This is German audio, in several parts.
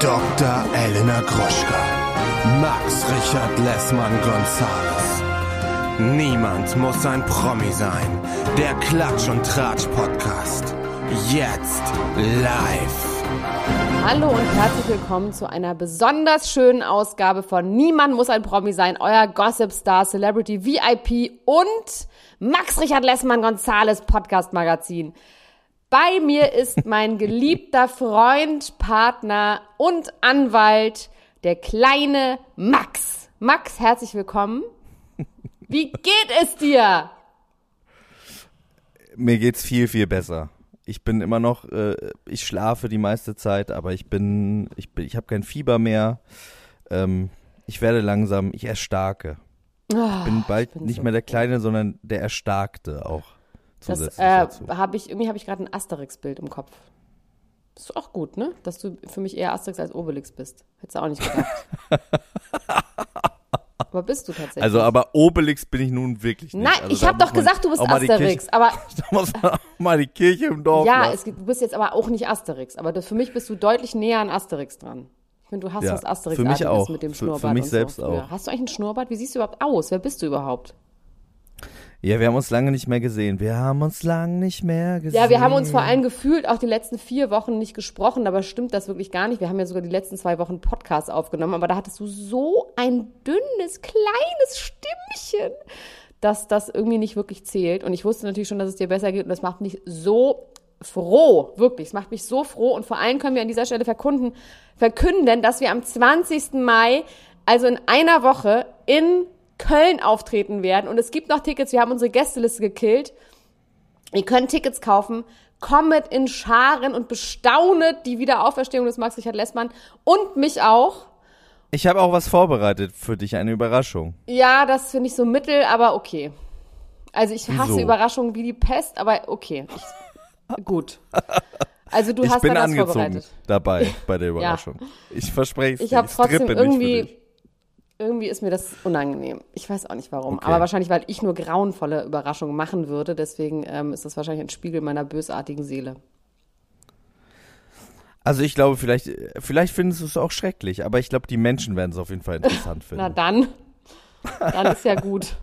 Dr. Elena Gruschka. Max Richard Lessmann Gonzales. Niemand muss ein Promi sein. Der Klatsch und Tratsch Podcast. Jetzt live. Hallo und herzlich willkommen zu einer besonders schönen Ausgabe von Niemand muss ein Promi sein, euer Gossip Star Celebrity VIP und Max Richard Lessmann Gonzales Podcast Magazin. Bei mir ist mein geliebter Freund, Partner und Anwalt, der kleine Max. Max, herzlich willkommen. Wie geht es dir? Mir geht's viel, viel besser. Ich bin immer noch, äh, ich schlafe die meiste Zeit, aber ich bin, ich bin, ich habe kein Fieber mehr. Ähm, ich werde langsam, ich erstarke. Oh, Ich bin bald bin nicht so mehr der Kleine, sondern der Erstarkte auch. Das äh, dazu. habe ich, irgendwie habe ich gerade ein Asterix-Bild im Kopf. Ist auch gut, ne? Dass du für mich eher Asterix als Obelix bist. Hättest du auch nicht gedacht. aber bist du tatsächlich. Also, aber Obelix bin ich nun wirklich nicht. Nein, also, ich habe doch gesagt, du bist Asterix. Kirche, aber Da muss man mal die Kirche im Dorf ja, es du bist jetzt aber auch nicht Asterix. Aber das, für mich bist du deutlich näher an Asterix dran. Ich finde, du hast Ja, was asterix für mich auch. mit dem Für- für Schnurrbart. mich und selbst so auch. Hast du eigentlich einen Schnurrbart? Wie siehst du überhaupt aus? Wer bist du überhaupt? Ja, wir haben uns lange nicht mehr gesehen. Wir haben uns lange nicht mehr gesehen. Ja, wir haben uns vor allem gefühlt auch die letzten vier Wochen nicht gesprochen, dabei stimmt das wirklich gar nicht. Wir haben ja sogar die letzten zwei Wochen Podcast aufgenommen, aber da hattest du so ein dünnes, kleines Stimmchen, dass das irgendwie nicht wirklich zählt. Und ich wusste natürlich schon, dass es dir besser geht und das macht mich so froh, wirklich. Es macht mich so froh und vor allem können wir an dieser Stelle verkunden, verkünden, dass wir am 20. Mai, also in einer Woche, in Köln auftreten werden. Und es gibt noch Tickets, wir haben unsere Gästeliste gekillt. Ihr könnt Tickets kaufen. Kommet in Scharen und bestaunet die Wiederauferstehung des Max Richard Lessmann und mich auch. Ich habe auch was vorbereitet für dich, eine Überraschung. Ja, das finde ich so mittel, aber okay. Also ich hasse Wieso? Überraschungen wie die Pest, aber okay. Ich, gut. Also du ich hast bin da was angezogen vorbereitet. dabei bei der Überraschung. Ich verspreche es Ich dir, habe trotzdem irgendwie. Irgendwie ist mir das unangenehm. Ich weiß auch nicht warum. Okay. Aber wahrscheinlich, weil ich nur grauenvolle Überraschungen machen würde. Deswegen ähm, ist das wahrscheinlich ein Spiegel meiner bösartigen Seele. Also ich glaube, vielleicht, vielleicht findest du es auch schrecklich, aber ich glaube, die Menschen werden es auf jeden Fall interessant finden. Na dann. Dann ist ja gut.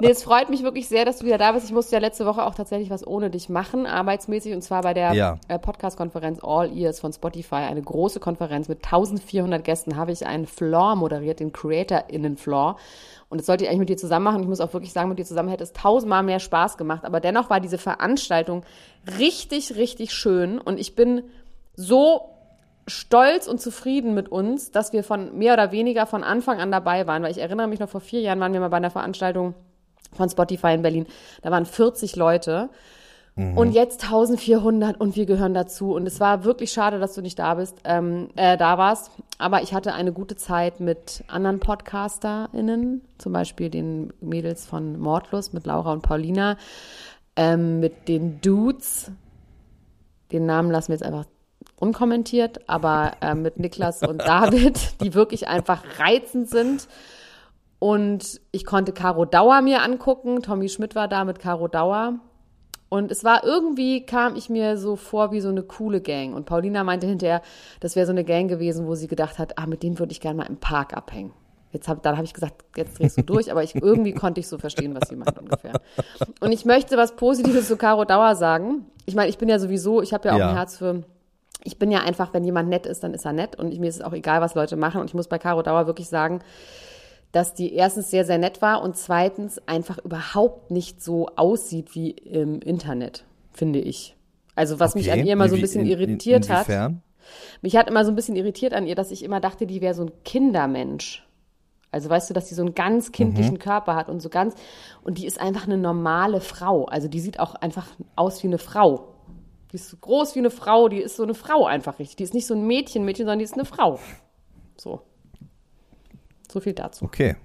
Nee, es freut mich wirklich sehr, dass du wieder da bist. Ich musste ja letzte Woche auch tatsächlich was ohne dich machen, arbeitsmäßig, und zwar bei der Ja. äh, Podcast-Konferenz All Ears von Spotify, eine große Konferenz mit 1400 Gästen, habe ich einen Floor moderiert, den CreatorInnen-Floor. Und das sollte ich eigentlich mit dir zusammen machen. Ich muss auch wirklich sagen, mit dir zusammen hätte es tausendmal mehr Spaß gemacht. Aber dennoch war diese Veranstaltung richtig, richtig schön. Und ich bin so stolz und zufrieden mit uns, dass wir von mehr oder weniger von Anfang an dabei waren. Weil ich erinnere mich noch, vor vier Jahren waren wir mal bei einer Veranstaltung von Spotify in Berlin. Da waren 40 Leute. Und jetzt 1400 und wir gehören dazu. Und es war wirklich schade, dass du nicht da bist, ähm, äh, da warst. Aber ich hatte eine gute Zeit mit anderen PodcasterInnen, zum Beispiel den Mädels von Mordlust, mit Laura und Paulina, ähm, mit den Dudes, den Namen lassen wir jetzt einfach unkommentiert, aber äh, mit Niklas und David, die wirklich einfach reizend sind. Und ich konnte Caro Dauer mir angucken. Tommy Schmidt war da mit Caro Dauer. Und es war irgendwie, kam ich mir so vor wie so eine coole Gang. Und Paulina meinte hinterher, das wäre so eine Gang gewesen, wo sie gedacht hat, ah, mit denen würde ich gerne mal im Park abhängen. Jetzt hab, dann habe ich gesagt, jetzt drehst du durch, aber ich, irgendwie konnte ich so verstehen, was sie meint ungefähr. Und ich möchte was Positives zu Caro Dauer sagen. Ich meine, ich bin ja sowieso, ich habe ja auch Ja. ein Herz für, ich bin ja einfach, wenn jemand nett ist, dann ist er nett. Und ich, mir ist es auch egal, was Leute machen. Und ich muss bei Caro Dauer wirklich sagen, dass die erstens sehr, sehr nett war und zweitens einfach überhaupt nicht so aussieht wie im Internet, finde ich. Also was mich Okay. an ihr immer so ein bisschen in- in- irritiert hat. inwiefern? Mich hat immer so ein bisschen irritiert an ihr, dass ich immer dachte, die wäre so ein Kindermensch. Also weißt du, dass die so einen ganz kindlichen Mhm. Körper hat und so ganz und die ist einfach eine normale Frau. Also die sieht auch einfach aus wie eine Frau. Die ist so groß wie eine Frau, die ist so eine Frau einfach richtig. Die ist nicht so ein Mädchen, Mädchen, sondern die ist eine Frau. So. So viel dazu. Okay.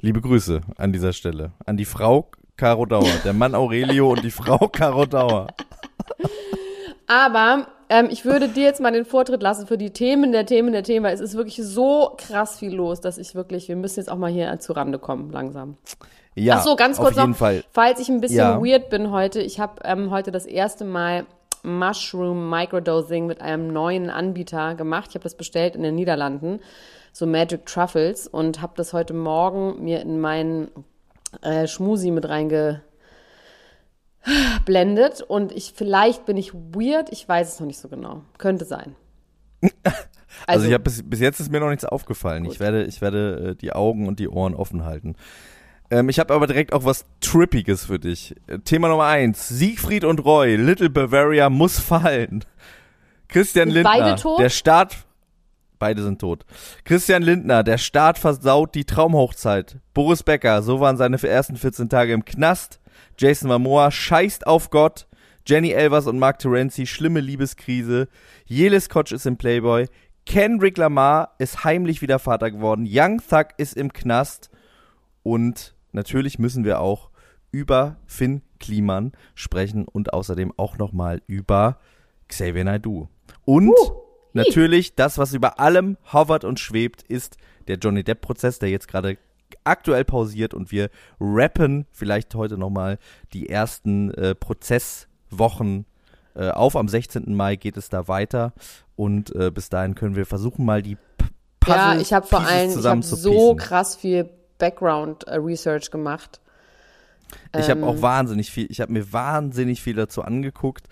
Liebe Grüße an dieser Stelle. An die Frau Caro Dauer, der Mann Aurelio und die Frau Caro Dauer. Aber ähm, ich würde dir jetzt mal den Vortritt lassen für die Themen der Themen der Themen. weil Es ist wirklich so krass viel los, dass ich wirklich, wir müssen jetzt auch mal hier zu Rande kommen, langsam. Ja, Ach so, ganz kurz auf jeden noch, Fall. falls ich ein bisschen Ja. weird bin heute. Ich habe ähm, heute das erste Mal Mushroom Microdosing mit einem neuen Anbieter gemacht. Ich habe das bestellt in den Niederlanden, so Magic Truffles, und habe das heute Morgen mir in meinen äh, Schmusi mit reingeblendet. Und ich, vielleicht bin ich weird, ich weiß es noch nicht so genau. Könnte sein. Also, also ich habe bis, bis jetzt ist mir noch nichts aufgefallen. Ich werde, ich werde äh, die Augen und die Ohren offen halten. Ähm, ich habe aber direkt auch was Trippiges für dich. Äh, Thema Nummer eins: Siegfried und Roy. Little Bavaria muss fallen. Christian Sind Lindner. beide tot? Der Start. Beide sind tot. Christian Lindner, der Staat versaut die Traumhochzeit. Boris Becker, so waren seine ersten 14 Tage im Knast. Jason Momoa scheißt auf Gott. Jenny Elvers und Mark Terenzi, schlimme Liebeskrise. Jelis Kotsch ist im Playboy. Kendrick Lamar ist heimlich wieder Vater geworden. Young Thug ist im Knast. Und natürlich müssen wir auch über Finn Kliman sprechen und außerdem auch nochmal über Xavier Naidoo. Und Uh, natürlich das, was über allem hovert und schwebt, ist der Johnny Depp-Prozess, der jetzt gerade aktuell pausiert und wir rappen vielleicht heute nochmal die ersten äh, Prozesswochen äh, auf. Am 16. Mai geht es da weiter und äh, bis dahin können wir versuchen mal die P Puzzle Ja, ich habe vor allem ich hab so krass viel Background äh, Research gemacht. Ich habe Ähm, auch wahnsinnig viel, ich habe mir wahnsinnig viel dazu angeguckt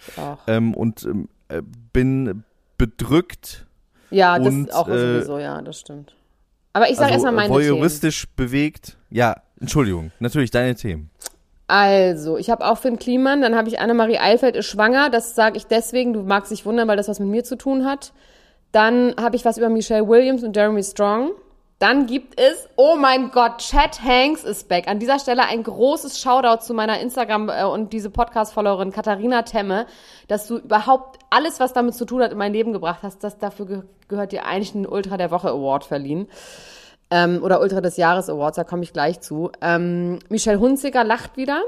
ähm, und ähm, äh, bin bedrückt, Ja, das und, auch äh, sowieso, ja, das stimmt. Aber ich sage also erstmal meine Themen. voyeuristisch bewegt. Ja, Entschuldigung, natürlich deine Themen. Also, ich habe auch Finn Kliman, dann habe ich Annemarie Eilfeld ist schwanger, das sage ich deswegen, du magst dich wundern, weil das was mit mir zu tun hat. Dann habe ich was über Michelle Williams und Jeremy Strong. Dann gibt es, oh mein Gott, Chad Hanks ist back. An dieser Stelle ein großes Shoutout zu meiner Instagram- äh, und diese Podcast-Followerin Katharina Temme, dass du überhaupt alles, was damit zu tun hat, in mein Leben gebracht hast. Das, dafür ge gehört dir eigentlich einen Ultra der Woche Award verliehen. Ähm, oder Ultra des Jahres Awards, da komme ich gleich zu. Ähm, Michelle Hunziker lacht wieder.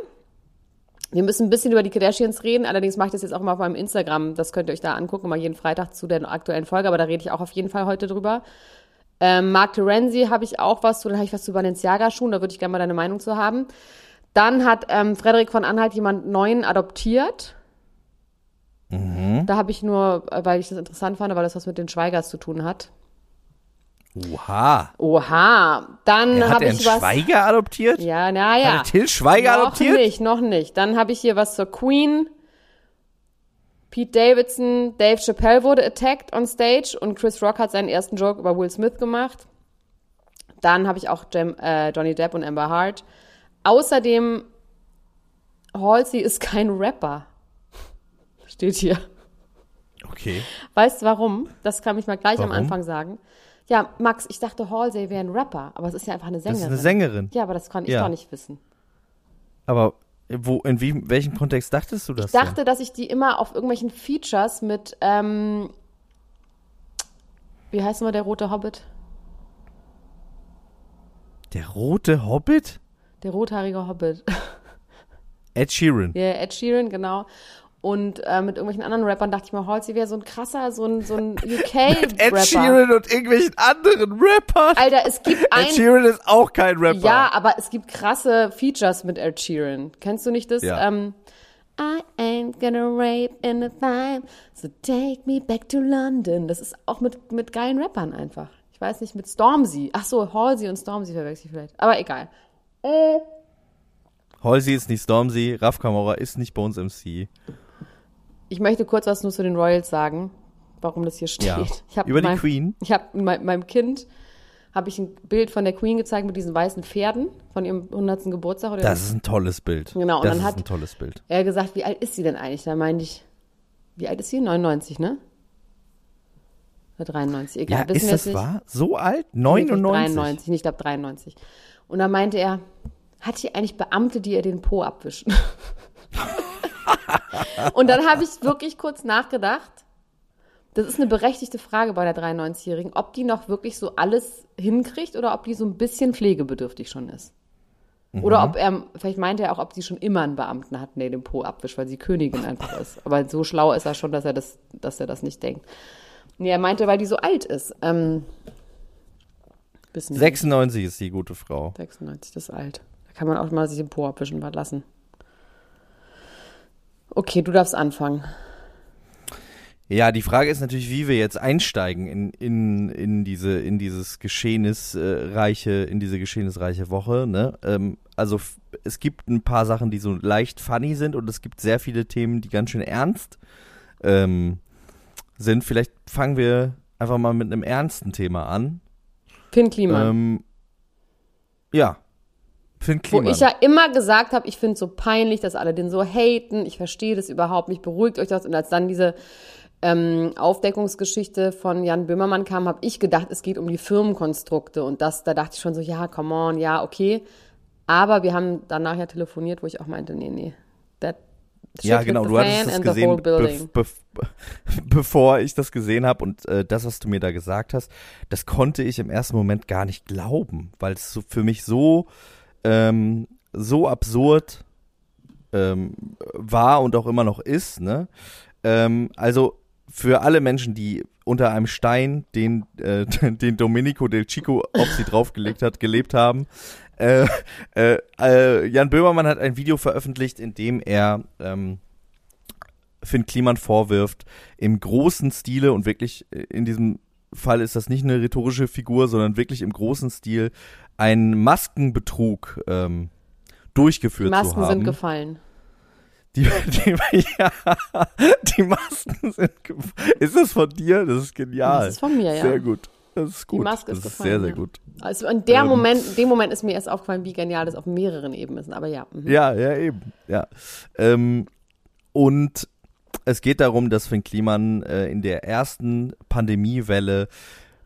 Wir müssen ein bisschen über die Kardashians reden, allerdings mache ich das jetzt auch mal auf meinem Instagram. Das könnt ihr euch da angucken, mal jeden Freitag zu der aktuellen Folge, aber da rede ich auch auf jeden Fall heute drüber. Ähm, Mark Terenzi habe ich auch was zu, dann habe ich was zu Balenciaga-Schuhen, da würde ich gerne mal deine Meinung zu haben. Dann hat ähm, Frederik von Anhalt jemand Neuen adoptiert. Da habe ich nur, äh, weil ich das interessant fand, weil das was mit den Schweigers zu tun hat. Oha. Oha, dann habe er einen ich was. Schweiger adoptiert? Ja, naja. Till Schweiger noch adoptiert? nicht, noch nicht. Dann habe ich hier was zur Queen. Pete Davidson, Dave Chappelle wurde attacked on stage und Chris Rock hat seinen ersten Joke über Will Smith gemacht. Dann habe ich auch Jem, äh, Johnny Depp und Amber Hart. Außerdem, Halsey ist kein Rapper. Steht hier. Okay. Weißt du warum? Das kann ich mal gleich am Warum? Anfang sagen. Ja, Max, ich dachte, Halsey wäre ein Rapper, aber es ist ja einfach eine Das Sängerin. ist eine Sängerin. Ja, aber das kann ich Ja. doch nicht wissen. Aber wo, in wie, welchem Kontext dachtest du das? Ich dachte, dass ich die immer auf irgendwelchen Features mit, ähm, wie heißt immer der rote Hobbit? denn? Der rote Hobbit? Der rothaarige Hobbit. Ed Sheeran. Ja, Ed Sheeran, genau. Und äh, mit irgendwelchen anderen Rappern dachte ich mir, Halsey wäre so ein krasser, so ein, so ein Ed UK-Rapper. Sheeran und irgendwelchen anderen Rappern. Alter, es gibt ein... Ed Sheeran ist auch kein Rapper. Ja, aber es gibt krasse Features mit Ed Sheeran. Kennst du nicht das? Ja. Ähm, I ain't gonna rape in a time, so take me back to London. Das ist auch mit, mit geilen Rappern einfach. Ich weiß nicht, mit Stormzy. Ach so, Halsey und Stormzy verwechsel ich vielleicht. Aber egal. Halsey ist nicht Stormzy, Raf Kamora ist nicht bei uns MC. Ich möchte kurz was nur zu den Royals sagen, warum das hier steht. Ja. Ich Über die mein, Queen? Ich habe mein, meinem Kind habe ich ein Bild von der Queen gezeigt mit diesen weißen Pferden von ihrem 100. Geburtstag. Oder Das ist ein tolles Bild. Genau, und das dann ist hat- ein tolles Bild. Er hat gesagt, wie alt ist sie denn eigentlich? Da meinte ich, wie alt ist sie? 99, ne? Oder 93, egal. Ja, wissen ist das nicht. wahr? So alt? Nee, 99? 93, nicht, ich glaube 93. Und dann meinte er, hat die eigentlich Beamte, die ihr den Po abwischen? und dann habe ich wirklich kurz nachgedacht. Das ist eine berechtigte Frage bei der 93-Jährigen, ob die noch wirklich so alles hinkriegt oder ob die so ein bisschen pflegebedürftig schon ist. Oder Mhm. ob er, vielleicht meinte er auch, ob sie schon immer einen Beamten hat, der den Po abwischt, weil sie Königin einfach ist. Aber so schlau ist er schon, dass er das, dass er das nicht denkt. Nee, er meinte, weil die so alt ist. Ähm, wissen wir nicht. 96 ist die gute Frau. 96, das ist alt. Da kann man auch mal sich den Po abwischen lassen. Okay, du darfst anfangen. Ja, die Frage ist natürlich, wie wir jetzt einsteigen in, in, in diese, in dieses geschehnisreiche, in diese geschehnisreiche Woche, ne? Ähm, also es gibt ein paar Sachen, die so leicht funny sind und es gibt sehr viele Themen, die ganz schön ernst ähm, sind. Vielleicht fangen wir einfach mal mit einem ernsten Thema an. Finn Kliman. Ähm, ja. Finn Wo Kliman. ich ja immer gesagt habe, ich finde es so peinlich, dass alle den so haten. Ich verstehe das überhaupt nicht. Beruhigt euch das. Und als dann diese ähm, Aufdeckungsgeschichte von Jan Böhmermann kam, habe ich gedacht, es geht um die Firmenkonstrukte. Und das, da dachte ich schon so, ja, come on, ja, okay. Aber wir haben danach ja telefoniert, wo ich auch meinte, nee, nee. That Ja, genau, du hattest the gesehen, be be bevor ich das gesehen habe und äh, das, was du mir da gesagt hast, das konnte ich im ersten Moment gar nicht glauben, weil es so für mich so ähm, so absurd ähm, war und auch immer noch ist. Ne? Ähm, also für alle Menschen, die unter einem Stein, den, äh, den Domenico del Chico auf sie draufgelegt hat, gelebt haben. Äh, äh, äh, Jan Böhmermann hat ein Video veröffentlicht, in dem er ähm, Finn Kliman vorwirft, im großen Stile und wirklich äh, in diesem Fall ist das nicht eine rhetorische Figur, sondern wirklich im großen Stil einen Maskenbetrug ähm, durchgeführt Die Masken zu haben. sind gefallen. Die, die, ja, die Masken sind gefallen. Ist das von dir? Das ist genial. Das ist von mir, ja. Sehr gut. Das ist gut. Maske ist das ist gefallen, sehr, sehr ja. gut. Also in der Ähm. Moment, in dem Moment ist mir erst aufgefallen, wie genial das auf mehreren Ebenen ist. Aber ja. mhm. Ja, ja, eben. Ja. Ähm, und es geht darum, dass Finn Kliman äh, in der ersten Pandemiewelle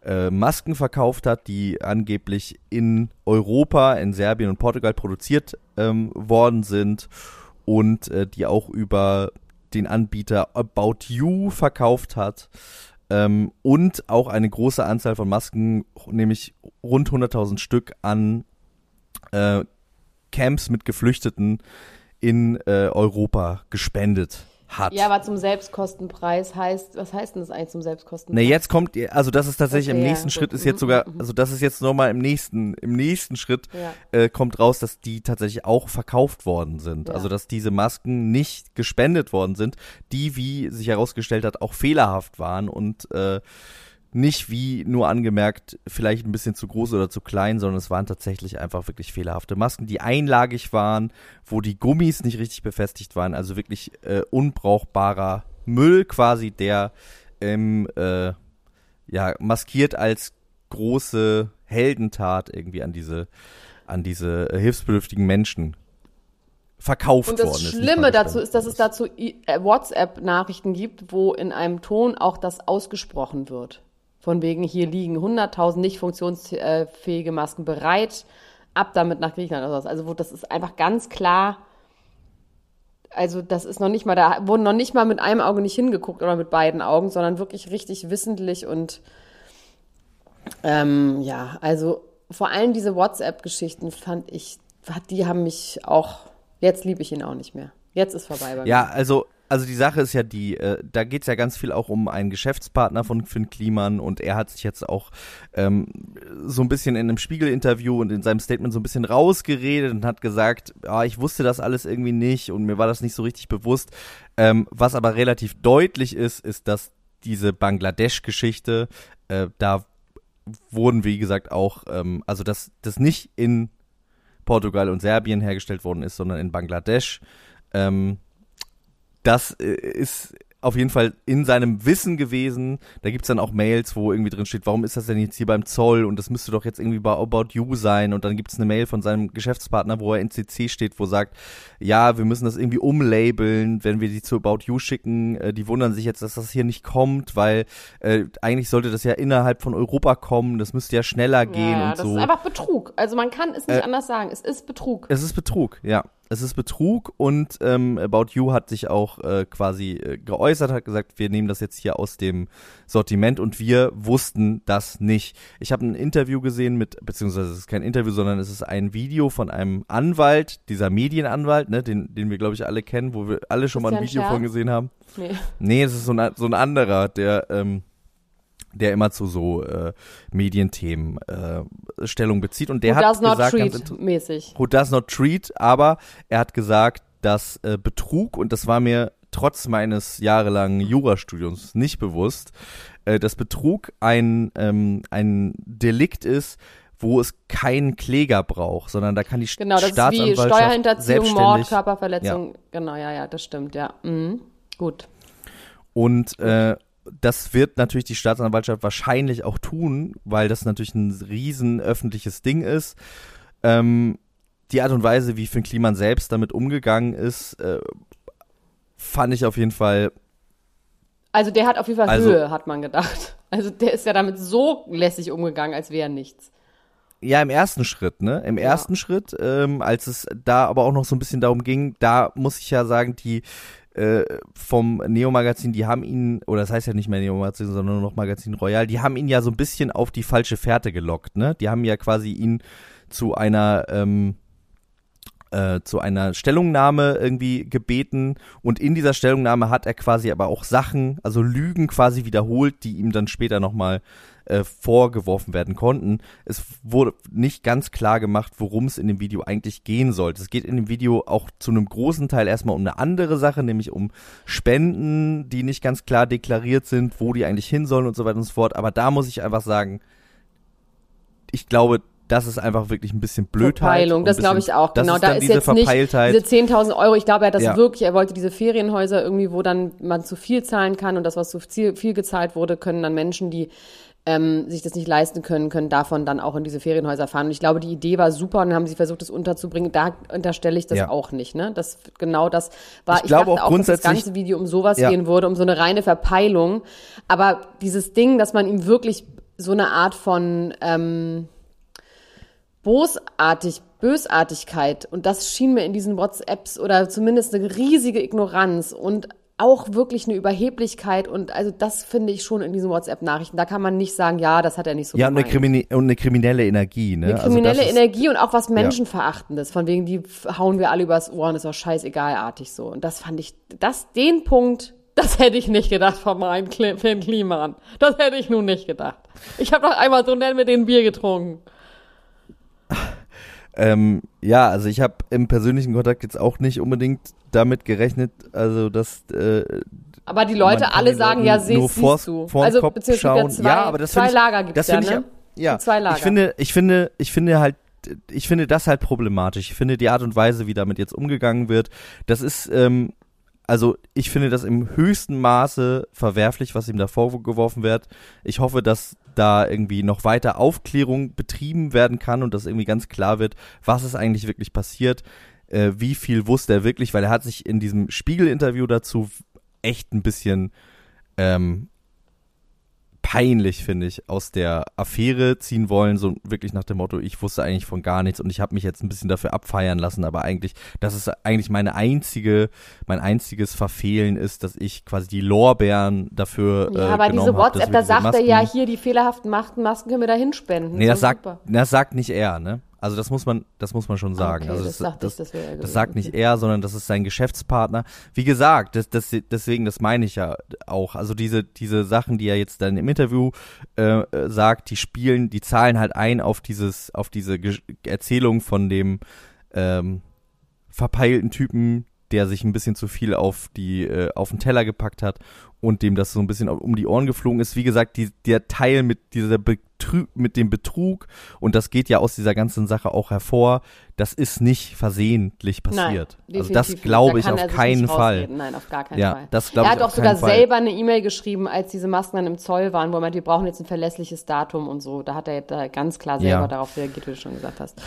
äh, Masken verkauft hat, die angeblich in Europa, in Serbien und Portugal produziert ähm, worden sind und äh, die auch über den Anbieter About You verkauft hat. Ähm, und auch eine große Anzahl von Masken, nämlich rund 100.000 Stück an äh, Camps mit Geflüchteten in äh, Europa gespendet hat. Ja, aber zum Selbstkostenpreis heißt, was heißt denn das eigentlich zum Ne, Selbstkostenpreis? jetzt kommt, also das ist tatsächlich Okay, im ja, nächsten gut. Schritt ist Mhm, jetzt sogar, mhm, mhm. also das ist jetzt nochmal im nächsten, im nächsten Schritt Ja. äh, kommt raus, dass die tatsächlich auch verkauft worden sind. Ja. Also dass diese Masken nicht gespendet worden sind, die, wie sich herausgestellt hat, auch fehlerhaft waren und äh, nicht wie nur angemerkt, vielleicht ein bisschen zu groß oder zu klein, sondern es waren tatsächlich einfach wirklich fehlerhafte Masken, die einlagig waren, wo die Gummis nicht richtig befestigt waren, also wirklich äh, unbrauchbarer Müll quasi, der ähm, äh, ja maskiert als große Heldentat irgendwie an diese an diese äh, hilfsbedürftigen Menschen verkauft Und das worden ist. nicht Schlimme mal dazu ist, dass es dazu äh, WhatsApp-Nachrichten gibt, wo in einem Ton auch das ausgesprochen wird. Von wegen, hier liegen 100.000 nicht funktionsfähige Masken bereit, ab damit nach Griechenland oder sowas. Also wo das ist einfach ganz klar, also das ist noch nicht mal, da wurden noch nicht mal mit einem Auge nicht hingeguckt oder mit beiden Augen, sondern wirklich richtig wissentlich und ähm, ja, also vor allem diese WhatsApp-Geschichten fand ich, die haben mich auch, jetzt liebe ich ihn auch nicht mehr. Jetzt ist vorbei bei mir. Ja, also, also die Sache ist ja die, äh, da geht's ja ganz viel auch um einen Geschäftspartner von Finn Kliman und er hat sich jetzt auch ähm, so ein bisschen in einem Spiegel-Interview und in seinem Statement so ein bisschen rausgeredet und hat gesagt, ah, ich wusste das alles irgendwie nicht und mir war das nicht so richtig bewusst. Ähm, was aber relativ deutlich ist, ist, dass diese Bangladesch-Geschichte, äh, da wurden, wie gesagt, auch, ähm, also dass das nicht in Portugal und Serbien hergestellt worden ist, sondern in Bangladesch. Ähm, das äh, ist auf jeden Fall in seinem Wissen gewesen. Da gibt's dann auch Mails, wo irgendwie drin steht, warum ist das denn jetzt hier beim Zoll und das müsste doch jetzt irgendwie bei About You sein. Und dann gibt's eine Mail von seinem Geschäftspartner, wo er in CC steht, wo sagt, ja, wir müssen das irgendwie umlabeln, wenn wir die zu About You schicken. Äh, die wundern sich jetzt, dass das hier nicht kommt, weil äh, eigentlich sollte das ja innerhalb von Europa kommen. Das müsste ja schneller gehen ja, und das so. ist einfach Betrug. Also man kann es nicht Äh, anders sagen. Es ist Betrug. Es ist Betrug, ja. Es ist Betrug und ähm, About You hat sich auch äh, quasi äh, geäußert, hat gesagt, wir nehmen das jetzt hier aus dem Sortiment und wir wussten das nicht. Ich habe ein Interview gesehen mit, beziehungsweise es ist kein Interview, sondern es ist ein Video von einem Anwalt, dieser Medienanwalt, ne, den, den wir glaube ich alle kennen, wo wir alle schon mal ein Christian Video von Scherf? gesehen haben. Nee. Nee, es ist so ein, so ein anderer, der, ähm, der immer zu so äh, Medienthemen äh, Stellung bezieht und der Who hat gesagt, treat mäßig. who does not treat, aber er hat gesagt, dass äh, Betrug, und das war mir trotz meines jahrelangen Jurastudiums nicht bewusst, äh, dass Betrug ein, ähm, ein Delikt ist, wo es keinen Kläger braucht, sondern da kann die genau, das Staatsanwaltschaft ist wie Steuerhinterziehung, Mord, Körperverletzung. Ja. Genau, ja, ja, das stimmt, ja. Mhm. Gut. Und äh, das wird natürlich die Staatsanwaltschaft wahrscheinlich auch tun, weil das natürlich ein riesen öffentliches Ding ist. Ähm, die Art und Weise, wie Finn Kliman selbst damit umgegangen ist, äh, fand ich auf jeden Fall. Also der hat auf jeden Fall Also- Höhe, hat man gedacht. Also der ist ja damit so lässig umgegangen, als wäre nichts. Ja, im ersten Schritt, ne? Im ersten Schritt, ähm, als es da aber auch noch so ein bisschen darum ging, da muss ich ja sagen, die äh, vom Neo-Magazin, die haben ihn, oder das heißt ja nicht mehr Neo-Magazin, sondern nur noch Magazin Royal, die haben ihn ja so ein bisschen auf die falsche Fährte gelockt, ne? Die haben ja quasi ihn zu einer, ähm, äh, zu einer Stellungnahme irgendwie gebeten und in dieser Stellungnahme hat er quasi aber auch Sachen, also Lügen quasi wiederholt, die ihm dann später nochmal äh, vorgeworfen werden konnten. Es wurde nicht ganz klar gemacht, worum es in dem Video eigentlich gehen sollte. Es geht in dem Video auch zu einem großen Teil erstmal um eine andere Sache, nämlich um Spenden, die nicht ganz klar deklariert sind, wo die eigentlich hin sollen und so weiter und so fort. Aber da muss ich einfach sagen, ich glaube, das ist einfach wirklich ein bisschen Blödheit. Verpeilung, das glaube ich auch. Genau, ist da ist diese jetzt nicht Verpeiltheit. diese 10.000 Euro. Ich glaube, er hat das Ja. wirklich, er wollte diese Ferienhäuser irgendwie, wo dann man zu viel zahlen kann und das, was zu viel, viel gezahlt wurde, können dann Menschen, die ähm, sich das nicht leisten können, können davon dann auch in diese Ferienhäuser fahren. Und ich glaube, die Idee war super und haben sie versucht, das unterzubringen. Da unterstelle ich das Ja. auch nicht. Ne? Das genau das war. Ich glaube dachte auch auch, dass das grundsätzlich- ganze Video um sowas Ja. gehen würde, um so eine reine Verpeilung. Aber dieses Ding, dass man ihm wirklich so eine Art von ähm, bosartig, Bösartigkeit und das schien mir in diesen WhatsApps oder zumindest eine riesige Ignoranz und auch wirklich eine Überheblichkeit und also das finde ich schon in diesen WhatsApp-Nachrichten. Da kann man nicht sagen, ja, das hat er nicht so ja, und eine, gemeint. Krimine und eine kriminelle Energie, ne? Eine kriminelle also das ist, Energie und auch was Menschenverachtendes, von wegen, die hauen wir alle übers Ohr und ist auch scheißegalartig so. Und das fand ich, das, den Punkt, das hätte ich nicht gedacht von meinem Finn Kliman. Das hätte ich nun nicht gedacht. Ich habe noch einmal so nett mit denen Bier getrunken. Ähm, ja, also ich habe im persönlichen Kontakt jetzt auch nicht unbedingt damit gerechnet, also dass äh, Aber die Leute alle sagen, ja, siehst, nur siehst du. vor also, Kopf beziehungsweise schauen. es gibt ja zwei, ja, aber das zwei ich, Lager gibt's das ja, finde ne? ich, ja, zwei Lager. ich finde, ich finde, ich finde halt, ich finde das halt problematisch. Ich finde die Art und Weise, wie damit jetzt umgegangen wird, das ist, ähm, also ich finde das im höchsten Maße verwerflich, was ihm da vorgeworfen wird. Ich hoffe, dass da irgendwie noch weiter Aufklärung betrieben werden kann und dass irgendwie ganz klar wird, was ist eigentlich wirklich passiert, äh, wie viel wusste er wirklich, weil er hat sich in diesem Spiegel-Interview dazu echt ein bisschen ähm, peinlich, finde ich, aus der Affäre ziehen wollen, so wirklich nach dem Motto, ich wusste eigentlich von gar nichts und ich habe mich jetzt ein bisschen dafür abfeiern lassen, aber eigentlich, das ist eigentlich meine einzige, mein einziges Verfehlen ist, dass ich quasi die Lorbeeren dafür Ja, äh, aber diese hab, WhatsApp, wir da sagt er ja hier, die fehlerhaften Masken, Masken können wir da hinspenden. Nee, das ist sagt, super. das sagt nicht er, ne? Also das muss man, das muss man schon sagen. Okay, also das sagt das, nicht, das er das gewesen. sagt nicht er, sondern das ist sein Geschäftspartner. Wie gesagt, das, das, deswegen, das meine ich ja auch. Also diese, diese Sachen, die er jetzt dann im Interview äh, sagt, die spielen, die zahlen halt ein auf dieses, auf diese Gesch- Erzählung von dem ähm, verpeilten Typen, der sich ein bisschen zu viel auf die, äh, auf den Teller gepackt hat und dem das so ein bisschen um die Ohren geflogen ist. Wie gesagt, die, der Teil mit dieser Betrü mit dem Betrug und das geht ja aus dieser ganzen Sache auch hervor, das ist nicht versehentlich passiert. Nein, also das glaube Da ich auf keinen Fall. rausreden. Nein, auf gar keinen Ja, Fall. das er hat auch sogar Fall. selber eine E-Mail geschrieben, als diese Masken dann im Zoll waren, wo er meinte, wir brauchen jetzt ein verlässliches Datum und so. Da hat er da ganz klar selber Ja. darauf reagiert, wie du schon gesagt hast.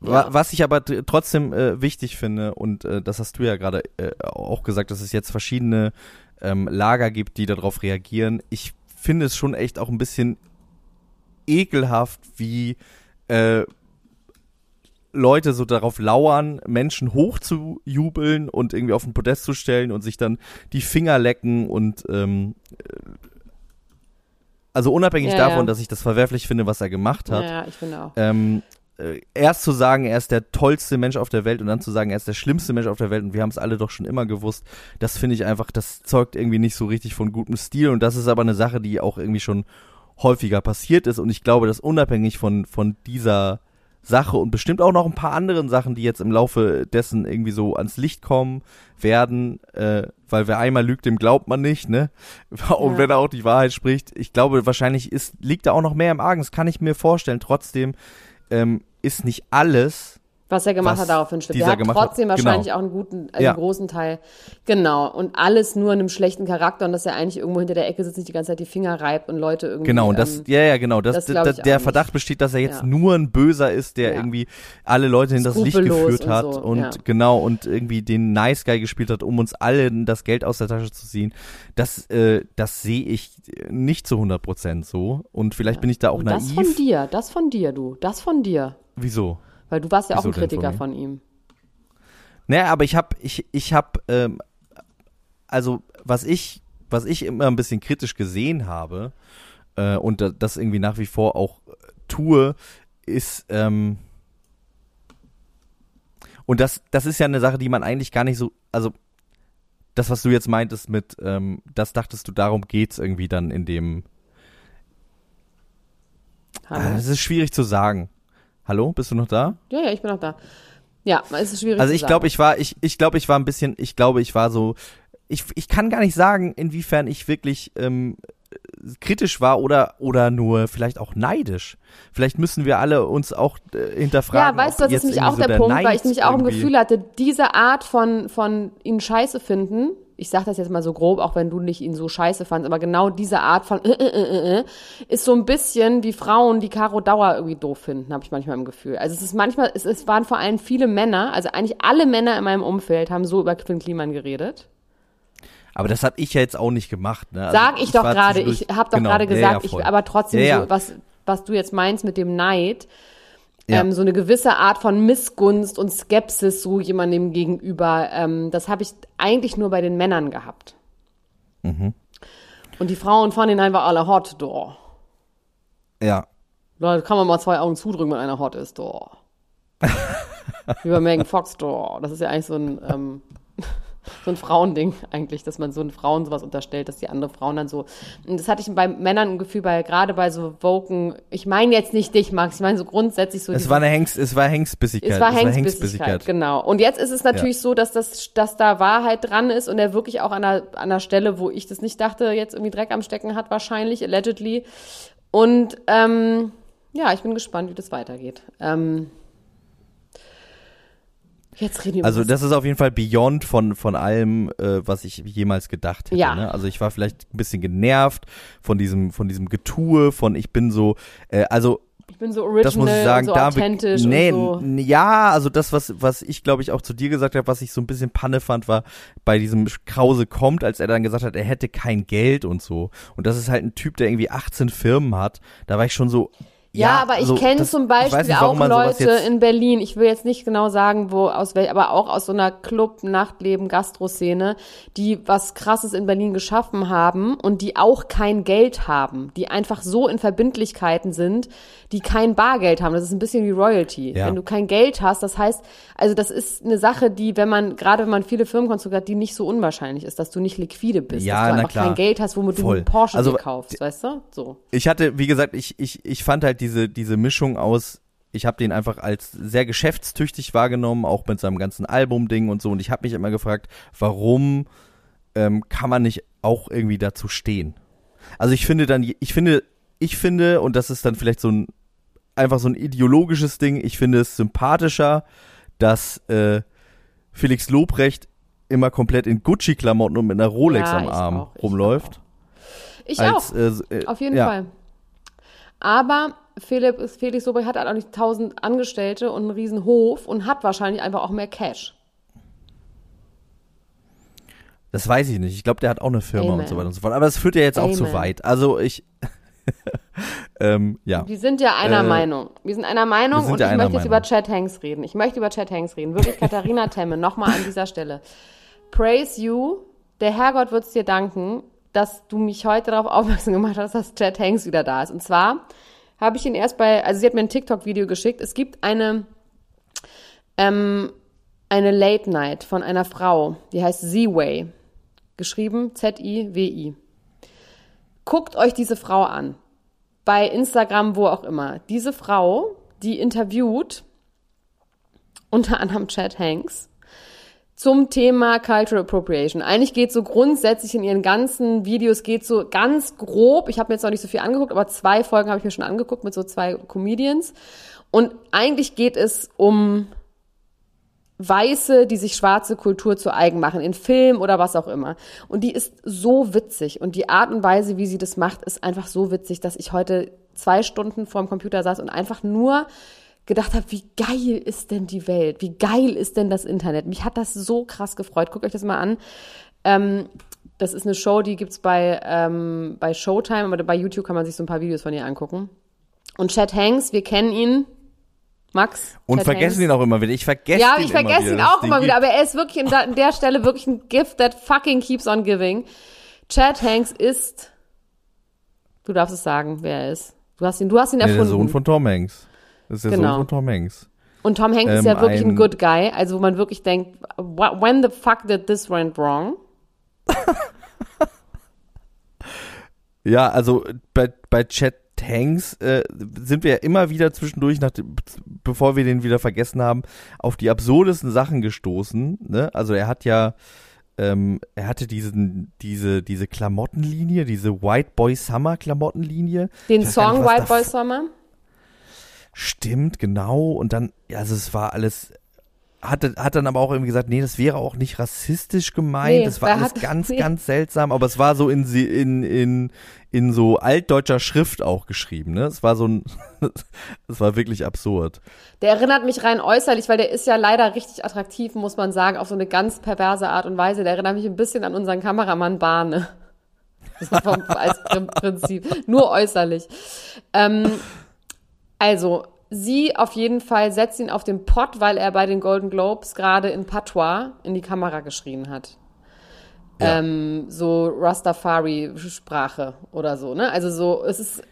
Wa- Was ich aber trotzdem äh, wichtig finde, und äh, das hast du ja gerade äh, auch gesagt, dass es jetzt verschiedene ähm, Lager gibt, die darauf reagieren. Ich finde es schon echt auch ein bisschen ekelhaft, wie äh, Leute so darauf lauern, Menschen hochzujubeln und irgendwie auf den Podest zu stellen und sich dann die Finger lecken und ähm, äh, also unabhängig Ja, davon, ja. dass ich das verwerflich finde, was er gemacht hat, Ja, ich finde auch. ähm, äh, erst zu sagen, er ist der tollste Mensch auf der Welt und dann zu sagen, er ist der schlimmste Mensch auf der Welt und wir haben es alle doch schon immer gewusst, das finde ich einfach, das zeugt irgendwie nicht so richtig von gutem Stil und das ist aber eine Sache, die auch irgendwie schon häufiger passiert ist und ich glaube, dass unabhängig von, von dieser Sache und bestimmt auch noch ein paar anderen Sachen, die jetzt im Laufe dessen irgendwie so ans Licht kommen werden, äh, weil wer einmal lügt, dem glaubt man nicht, ne? Und Ja. wenn er auch die Wahrheit spricht, ich glaube, wahrscheinlich ist, liegt da auch noch mehr im Argen, das kann ich mir vorstellen. Trotzdem ähm, ist nicht alles Was er gemacht was hat, daraufhin stimmt. Er hat gemacht hat. trotzdem wahrscheinlich Genau. auch einen guten, also Ja. einen großen Teil. Genau. Und alles nur in einem schlechten Charakter und dass er eigentlich irgendwo hinter der Ecke sitzt, nicht die ganze Zeit die Finger reibt und Leute irgendwie. Genau, und das, ähm, ja, ja, genau, das, das d- glaub d- ich auch der nicht. Verdacht besteht, dass er jetzt Ja. nur ein Böser ist, der Ja. irgendwie alle Leute in das Licht geführt und hat so, und genau und irgendwie den Nice Guy gespielt hat, um uns alle das Geld aus der Tasche zu ziehen. Das, äh, das sehe ich nicht zu 100 Prozent so und vielleicht bin ich da auch und das von naiv. dir, das von dir, du, das von dir. Wieso? Weil du warst ja auch Wieso ein von Kritiker mir? von ihm. Naja, aber ich habe, ich, ich habe, ähm, also was ich, was ich immer ein bisschen kritisch gesehen habe äh, und da- das irgendwie nach wie vor auch äh, tue, ist ähm, und das, das ist ja eine Sache, die man eigentlich gar nicht so, also das, was du jetzt meintest mit, ähm, das dachtest du, darum geht's irgendwie dann in dem. Hallo? Ah, Es ist schwierig zu sagen. Hallo, bist du noch da? Ja, ja, ich bin auch da. Ja, es ist schwierig Also ich glaube, ich war, ich, ich glaube, ich war ein bisschen, ich glaube, ich war so, ich, ich kann gar nicht sagen, inwiefern ich wirklich ähm, kritisch war oder oder nur vielleicht auch neidisch. Vielleicht müssen wir alle uns auch äh, hinterfragen. Ja, weißt du, das ist nämlich auch so der, Punkt, weil Neid ich nämlich auch im irgendwie- Gefühl hatte, diese Art von, von ihn scheiße finden, ich sag das jetzt mal so grob, auch wenn du nicht ihn so scheiße fandst, aber genau diese Art von äh, äh, äh, äh, ist so ein bisschen wie Frauen, die Caro Dauer irgendwie doof finden, habe ich manchmal im Gefühl. Also es ist manchmal, es, es waren vor allem viele Männer, also eigentlich alle Männer in meinem Umfeld haben so über Finn Kliman geredet. Aber das habe ich ja jetzt auch nicht gemacht. Ne? Also Sag ich doch war gerade, ich habe doch genau, gerade ja, gesagt, ja, voll. ich, aber trotzdem Ja, ja. so, was, was du jetzt meinst mit dem Neid, Ja. ähm, so eine gewisse Art von Missgunst und Skepsis so jemandem gegenüber, ähm, das habe ich eigentlich nur bei den Männern gehabt. Mhm. Und die Frauen fanden ihn einfach alle hot, doch. Ja. Da kann man mal zwei Augen zudrücken, wenn einer hot ist, doch. Wie bei Megan Fox, doch. Das ist ja eigentlich so ein, ähm, so ein Frauending eigentlich, dass man so einen Frauen sowas unterstellt, dass die andere Frauen dann so. Und das hatte ich bei Männern ein Gefühl, bei gerade bei so Woken, ich meine jetzt nicht dich, Max, ich meine so grundsätzlich so. Es war eine Hengst, es war Hengstbissigkeit. es war Hengstbissigkeit, genau. Und jetzt ist es natürlich so, dass das, dass da Wahrheit dran ist und er wirklich auch an einer, an einer Stelle, wo ich das nicht dachte, jetzt irgendwie Dreck am Stecken hat, wahrscheinlich, allegedly. Und ähm, ja, ich bin gespannt, wie das weitergeht. Ähm, jetzt reden wir Also das ist auf jeden Fall beyond von, von allem, äh, was ich jemals gedacht hätte. Ja. Ne? Also ich war vielleicht ein bisschen genervt von diesem, von diesem Getue, von ich bin so, äh, also ich bin so original das muss ich sagen, so da authentisch nee, so. ja, also das was was ich glaube ich auch zu dir gesagt habe, was ich so ein bisschen Panne fand, war bei diesem Krause kommt, als er dann gesagt hat, er hätte kein Geld und so und das ist halt ein Typ, der irgendwie 18 Firmen hat. Da war ich schon so Ja, aber ich also kenne zum Beispiel nicht, auch Leute in Berlin, ich will jetzt nicht genau sagen, wo aus welch, aber auch aus so einer Club, Nachtleben, Gastroszene, die was krasses in Berlin geschaffen haben und die auch kein Geld haben, die einfach so in Verbindlichkeiten sind, die kein Bargeld haben. Das ist ein bisschen wie Royalty. Ja. Wenn du kein Geld hast, das heißt, also das ist eine Sache, die, wenn man, gerade wenn man viele Firmenkonstrukte hat, die nicht so unwahrscheinlich ist, dass du nicht liquide bist, Ja, dass du einfach klar. kein Geld hast, womit du Voll. einen Porsche Also, kaufst, weißt du? So. ich hatte, wie gesagt, ich, ich, ich fand halt diese, diese Mischung aus, ich habe den einfach als sehr geschäftstüchtig wahrgenommen, auch mit seinem ganzen Album-Ding und so. Und ich habe mich immer gefragt, warum ähm, kann man nicht auch irgendwie dazu stehen? Also ich finde dann, ich finde, ich finde, und das ist dann vielleicht so ein, einfach so ein ideologisches Ding, ich finde es sympathischer, dass äh, Felix Lobrecht immer komplett in Gucci-Klamotten und mit einer Rolex Ja, am Arm auch, ich rumläuft. Ich als, auch. Äh, äh, Auf jeden ja. Fall. Aber Philipp, Felix Lobrecht hat halt auch nicht tausend Angestellte und einen riesen Hof und hat wahrscheinlich einfach auch mehr Cash. Das weiß ich nicht. Ich glaube, der hat auch eine Firma Amen. und so weiter und so fort. Aber das führt ja jetzt auch zu Amen. weit. Also ich, ähm, ja. Wir sind ja einer Äh, Meinung. Wir sind einer Meinung sind und ja ich möchte jetzt Meinung. über Chad Hanks reden. Ich möchte über Chad Hanks reden. Wirklich Katharina Temme, nochmal an dieser Stelle. Praise you. Der Herrgott wird's dir danken, dass du mich heute darauf aufmerksam gemacht hast, dass Chad Hanks wieder da ist. Und zwar habe ich ihn erst bei, also sie hat mir ein TikTok-Video geschickt. Es gibt eine, ähm, eine Late Night von einer Frau, die heißt Z-Way. Geschrieben Z-I-W-I. Guckt euch diese Frau an. Bei Instagram, wo auch immer. Diese Frau die interviewt, unter anderem Chad Hanks, zum Thema Cultural Appropriation. Eigentlich geht so grundsätzlich in ihren ganzen Videos geht so ganz grob, ich habe mir jetzt noch nicht so viel angeguckt, aber zwei Folgen habe ich mir schon angeguckt mit so zwei Comedians. Und eigentlich geht es um Weiße, die sich schwarze Kultur zu eigen machen, in Film oder was auch immer. Und die ist so witzig. Und die Art und Weise, wie sie das macht, ist einfach so witzig, dass ich heute zwei Stunden vorm Computer saß und einfach nur gedacht habe, wie geil ist denn die Welt? Wie geil ist denn das Internet? Mich hat das so krass gefreut. Guckt euch das mal an. Ähm, das ist eine Show, die gibt's bei, ähm, bei Showtime, aber bei YouTube kann man sich so ein paar Videos von ihr angucken. Und Chad Hanks, wir kennen ihn. Max. Und Chad vergessen Hanks. ihn auch immer wieder. Ich vergesse Ja, ihn ich vergesse ihn immer wieder, dass auch immer wieder, aber er ist wirklich in, da, in der Stelle wirklich ein Gift that fucking keeps on giving. Chad Hanks ist, du darfst es sagen, wer er ist. Du hast ihn, du hast ihn Nee, erfunden. der Sohn von Tom Hanks. Das ist der Genau. Von Tom Hanks. Und Tom Hanks ist Ähm, ja wirklich ein, ein- good guy, also wo man wirklich denkt, wh- when the fuck did this went wrong? Ja, also bei, bei Chet Hanks äh, sind wir ja immer wieder zwischendurch, nach, bevor wir den wieder vergessen haben, auf die absurdesten Sachen gestoßen. Ne? Also er hat ja, ähm, er hatte diesen, diese, diese Klamottenlinie, diese White Boy Summer Klamottenlinie. Den Song nicht, White Boy Summer? Stimmt, genau. Und dann, ja, also es war alles, hat, hat dann aber auch irgendwie gesagt, nee, das wäre auch nicht rassistisch gemeint. Nee, das war weil alles ganz, nee. ganz seltsam. Aber es war so in, in, in, in so altdeutscher Schrift auch geschrieben. Ne? Es war so ein, es war wirklich absurd. Der erinnert mich rein äußerlich, weil der ist ja leider richtig attraktiv, muss man sagen, auf so eine ganz perverse Art und Weise. Der erinnert mich ein bisschen an unseren Kameramann Bahne. Das ist vom, als Prin- Prinzip. Nur äußerlich. Ähm, also, sie auf jeden Fall setzt ihn auf den Pott, weil er bei den Golden Globes gerade in Patois in die Kamera geschrien hat. Ja. Ähm, so Rastafari-Sprache oder so, ne? Also so, es ist,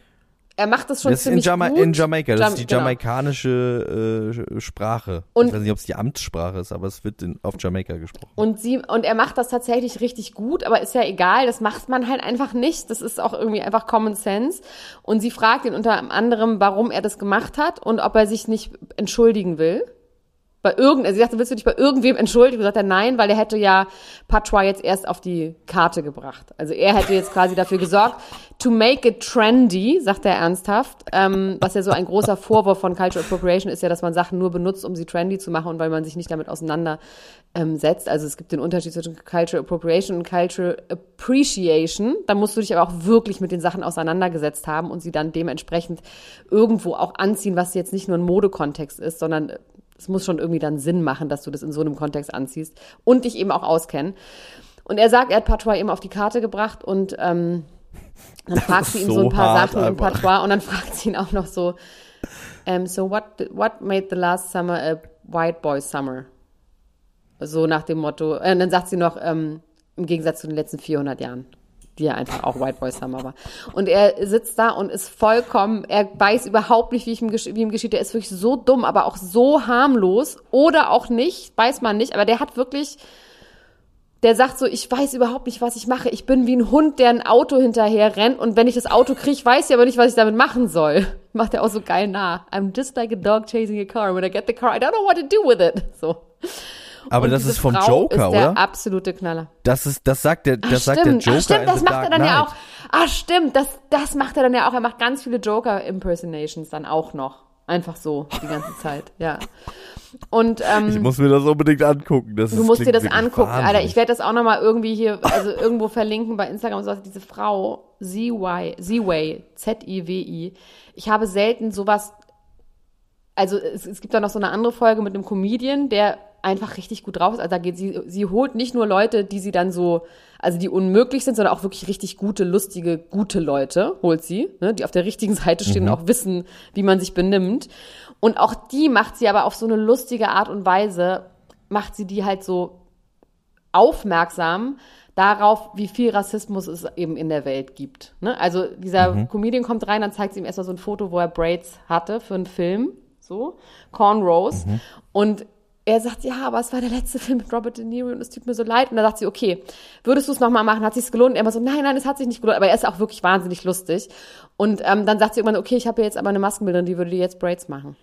er macht das schon Das ist in, ziemlich Jama gut. in Jamaika, das Jam- ist die genau. jamaikanische äh, Sprache. Und- ich weiß nicht, ob es die Amtssprache ist, aber es wird in, auf Jamaika gesprochen. Und sie, und er macht das tatsächlich richtig gut, aber ist ja egal, das macht man halt einfach nicht. Das ist auch irgendwie einfach Common Sense. Und sie fragt ihn unter anderem, warum er das gemacht hat und ob er sich nicht entschuldigen will. Bei irgend, also sie sagte, willst du dich bei irgendwem entschuldigen? Und sagt er nein, weil er hätte ja Patois jetzt erst auf die Karte gebracht. Also er hätte jetzt quasi dafür gesorgt, to make it trendy, sagt er ernsthaft, ähm, was ja so ein großer Vorwurf von Cultural Appropriation ist ja, dass man Sachen nur benutzt, um sie trendy zu machen und weil man sich nicht damit auseinander ähm. Also es gibt den Unterschied zwischen Cultural Appropriation und Cultural Appreciation. Da musst du dich aber auch wirklich mit den Sachen auseinandergesetzt haben und sie dann dementsprechend irgendwo auch anziehen, was jetzt nicht nur ein Modekontext ist, sondern es muss schon irgendwie dann Sinn machen, dass du das in so einem Kontext anziehst und dich eben auch auskennen. Und er sagt, er hat Patois eben auf die Karte gebracht und ähm, dann fragt sie ihm so so ein paar Sachen in. Patois und dann fragt sie ihn auch noch so, ähm, so what, what made the last summer a white boy summer? So nach dem Motto, äh, und dann sagt sie noch, ähm, im Gegensatz zu den letzten 400 Jahren, die ja einfach auch White Boy Summer war. Und er sitzt da und ist vollkommen, er weiß überhaupt nicht, wie, ich ihm, wie ihm geschieht. Der ist wirklich so dumm, aber auch so harmlos oder auch nicht, weiß man nicht, aber der hat wirklich, der sagt so, ich weiß überhaupt nicht, was ich mache. Ich bin wie ein Hund, der ein Auto hinterher rennt und wenn ich das Auto kriege, weiß ich aber nicht, was ich damit machen soll. Macht er auch so geil nach. I'm just like a dog chasing a car. When I get the car, I don't know what to do with it. So. Aber Und das ist vom Frau Joker, ist der oder? absolute Knaller. Das ist, das sagt der, das Ach, sagt stimmt. der Joker Ach, stimmt, das macht Dark er dann ja Knight. auch. Ah, stimmt, das, das macht er dann ja auch. Er macht ganz viele Joker-Impersonations dann auch noch. Einfach so, die ganze Zeit, ja. Und, ähm, Ich muss mir das unbedingt angucken. Das Du musst dir das angucken, Alter. wahnsinnig. Ich werde das auch nochmal irgendwie hier, also irgendwo verlinken bei Instagram und sowas. Diese Frau, Z-Y, Z-Way, Z-I-W-I. Ich habe selten sowas, also es, es gibt da noch so eine andere Folge mit einem Comedian, der einfach richtig gut drauf ist. Also da geht sie, sie holt nicht nur Leute, die sie dann so, also die unmöglich sind, sondern auch wirklich richtig gute, lustige, gute Leute holt sie, ne, die auf der richtigen Seite stehen und auch wissen, wie man sich benimmt. Und auch die macht sie aber auf so eine lustige Art und Weise, macht sie die halt so aufmerksam darauf, wie viel Rassismus es eben in der Welt gibt. Ne? Also dieser Comedian kommt rein, dann zeigt sie ihm erstmal so ein Foto, wo er Braids hatte für einen Film, so, Cornrows. Und er sagt, ja, aber es war der letzte Film mit Robert De Niro und es tut mir so leid. Und dann sagt sie, okay, würdest du es nochmal machen? Hat sich's gelohnt? Und er immer so, nein, nein, es hat sich nicht gelohnt. Aber er ist auch wirklich wahnsinnig lustig. Und ähm, dann sagt sie irgendwann, okay, ich habe jetzt aber eine Maskenbildnerin, die würde dir jetzt Braids machen.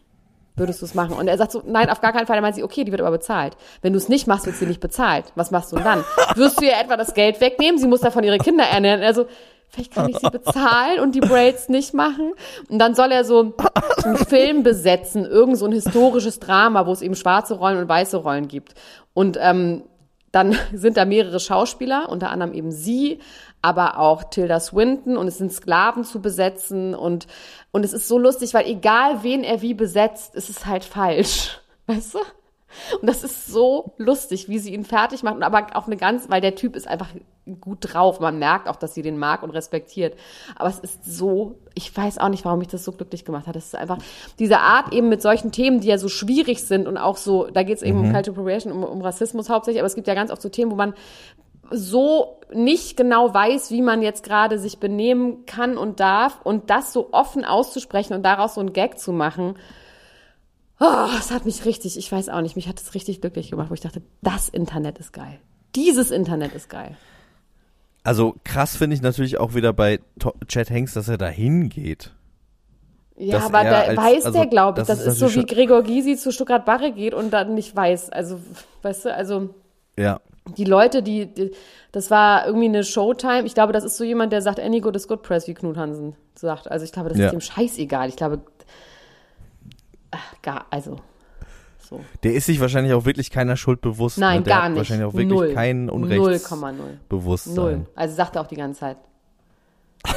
Würdest du es machen? Und er sagt so, nein, auf gar keinen Fall. Er meint sie, okay, die wird aber bezahlt. Wenn du es nicht machst, wird sie nicht bezahlt. Was machst du denn dann? Wirst du ihr etwa das Geld wegnehmen? Sie muss davon ihre Kinder ernähren. Also, vielleicht kann ich sie bezahlen und die Braids nicht machen. Und dann soll er so einen Film besetzen, irgend so ein historisches Drama, wo es eben schwarze Rollen und weiße Rollen gibt. Und ähm, dann sind da mehrere Schauspieler, unter anderem eben sie, aber auch Tilda Swinton und es sind Sklaven zu besetzen und, und es ist so lustig, weil egal wen er wie besetzt, ist es halt falsch. Weißt du? Und das ist so lustig, wie sie ihn fertig macht. Aber auch eine ganz, weil der Typ ist einfach gut drauf. Man merkt auch, dass sie den mag und respektiert. Aber es ist so, ich weiß auch nicht, warum mich das so glücklich gemacht hat. Es ist einfach diese Art eben mit solchen Themen, die ja so schwierig sind und auch so, da geht es eben mhm. um Cultural Appropriation, um, um Rassismus hauptsächlich, aber es gibt ja ganz oft so Themen, wo man so nicht genau weiß, wie man jetzt gerade sich benehmen kann und darf und das so offen auszusprechen und daraus so einen Gag zu machen. Oh, das hat mich richtig, ich weiß auch nicht, mich hat das richtig glücklich gemacht, wo ich dachte, das Internet ist geil. Dieses Internet ist geil. Also krass finde ich natürlich auch wieder bei Chad Hanks, dass er da hingeht. Ja, aber da als, weiß also, der, glaube ich. Das, das ist, so wie Gregor Gysi zu Stuttgart Barre geht und dann nicht weiß. Also, weißt du, also. Ja die Leute, die, die, das war irgendwie eine Showtime. Ich glaube, das ist so jemand, der sagt, any good is good press, wie Knut Hansen sagt. Also ich glaube, das ja. ist ihm scheißegal. Ich glaube, ach, gar, also, so. Der ist sich wahrscheinlich auch wirklich keiner Schuld bewusst. Nein, ne? gar nicht. wahrscheinlich auch wirklich Null. kein Unrechts 0,0. Bewusstsein. Null. Also sagt er auch die ganze Zeit.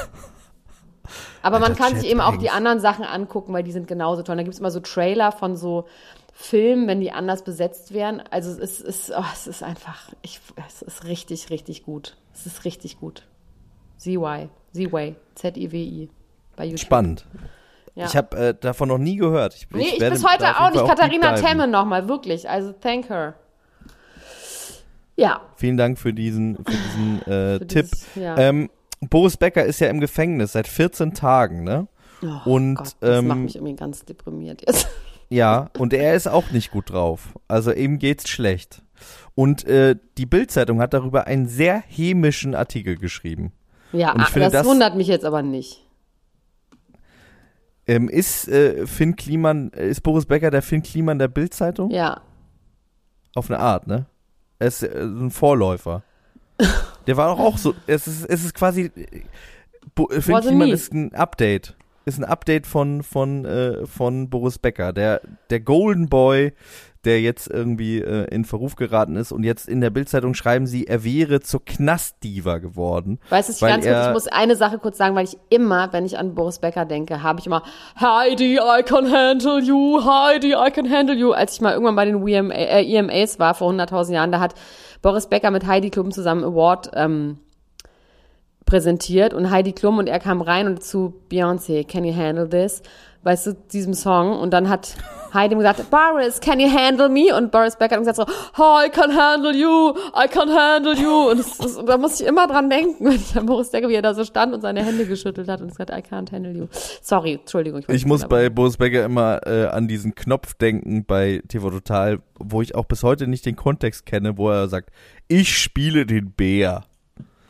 Aber man kann sich eben auch die anderen Sachen angucken, weil die sind genauso toll. Da gibt es immer so Trailer von so Film, wenn die anders besetzt wären. Also es ist, oh, es ist einfach, ich, es ist richtig, richtig gut. Es ist richtig gut. ZY, ZY, Z-I-W-I bei YouTube. Spannend. Ja. Ich habe äh, davon noch nie gehört. Ich, nee, ich, ich bis heute auch nicht. Katharina Temme nochmal, wirklich. Also thank her. Ja. Vielen Dank für diesen, für diesen äh, für Tipp. Dieses, ja. ähm, Boris Becker ist ja im Gefängnis seit 14 Tagen, ne? Oh, Und Gott, das ähm, macht mich irgendwie ganz deprimiert jetzt. Ja, und er ist auch nicht gut drauf. Also ihm geht's schlecht. Und äh, die Bildzeitung hat darüber einen sehr hämischen Artikel geschrieben. Ja, ah, finde, das, das, wundert mich jetzt aber nicht. Ähm, ist äh, Finn Kliman, ist Boris Becker der Finn Kliman der Bildzeitung? Ja. Auf eine Art, ne? Er ist äh, ein Vorläufer. Der war doch auch so. Es ist, es ist quasi. Äh, Finn Kliman ist ein Update ist ein Update von, von, äh, von Boris Becker, der, der Golden Boy, der jetzt irgendwie äh, in Verruf geraten ist und jetzt in der Bildzeitung schreiben sie, er wäre zur Knastdiva geworden. Weißt du, ganz kurz, ich muss eine Sache kurz sagen, weil ich immer, wenn ich an Boris Becker denke, habe ich immer Heidi, I can handle you, Heidi, I can handle you. Als ich mal irgendwann bei den WMA, äh, EMAs war vor 100.000 Jahren, da hat Boris Becker mit Heidi Klum zusammen Award ähm, präsentiert und Heidi Klum und er kam rein und zu Beyoncé, can you handle this? Weißt du, diesem Song und dann hat Heidi gesagt, Boris, can you handle me? Und Boris Becker hat gesagt so, oh, I can handle you, I can handle you. Und, das, das, da muss ich immer dran denken, wenn ich an Boris denke, wie er da so stand und seine Hände geschüttelt hat und gesagt, I can't handle you. Sorry, Entschuldigung. Ich, ich muss bei Boris Becker immer äh, an diesen Knopf denken bei TV Total, wo ich auch bis heute nicht den Kontext kenne, wo er sagt, ich spiele den Bär.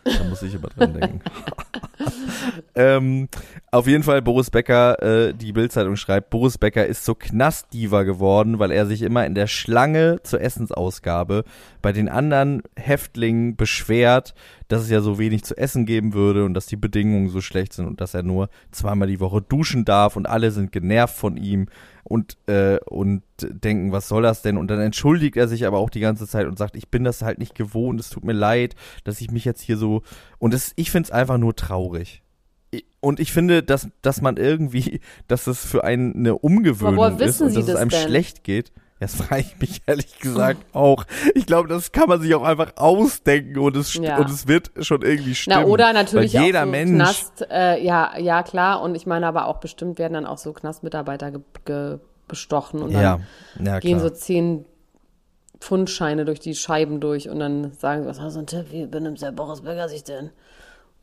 Da muss ich immer dran denken. ähm, auf jeden Fall Boris Becker, äh, die Bildzeitung schreibt, Boris Becker ist so Knastdiva geworden, weil er sich immer in der Schlange zur Essensausgabe bei den anderen Häftlingen beschwert, dass es ja so wenig zu essen geben würde und dass die Bedingungen so schlecht sind und dass er nur zweimal die Woche duschen darf und alle sind genervt von ihm und, äh, und denken, was soll das denn? Und dann entschuldigt er sich aber auch die ganze Zeit und sagt, ich bin das halt nicht gewohnt, es tut mir leid, dass ich mich jetzt hier so. Und das, ich finde es einfach nur traurig. Und ich finde, dass, dass man irgendwie, dass es für einen eine Umgewöhnung ist und dass es einem denn? schlecht geht. Das frage ich mich ehrlich gesagt auch. Ich glaube, das kann man sich auch einfach ausdenken und es, ja. und es wird schon irgendwie stimmen. Na, oder natürlich Weil jeder auch so Mensch. Knast, äh, ja, ja, klar. Und ich meine aber auch bestimmt werden dann auch so Knastmitarbeiter ge, ge, bestochen und dann ja. Gehen so zehn Pfundscheine durch die Scheiben durch und dann sagen sie, was hast du ein Tipp, wie benimmt der Boris Becker sich denn?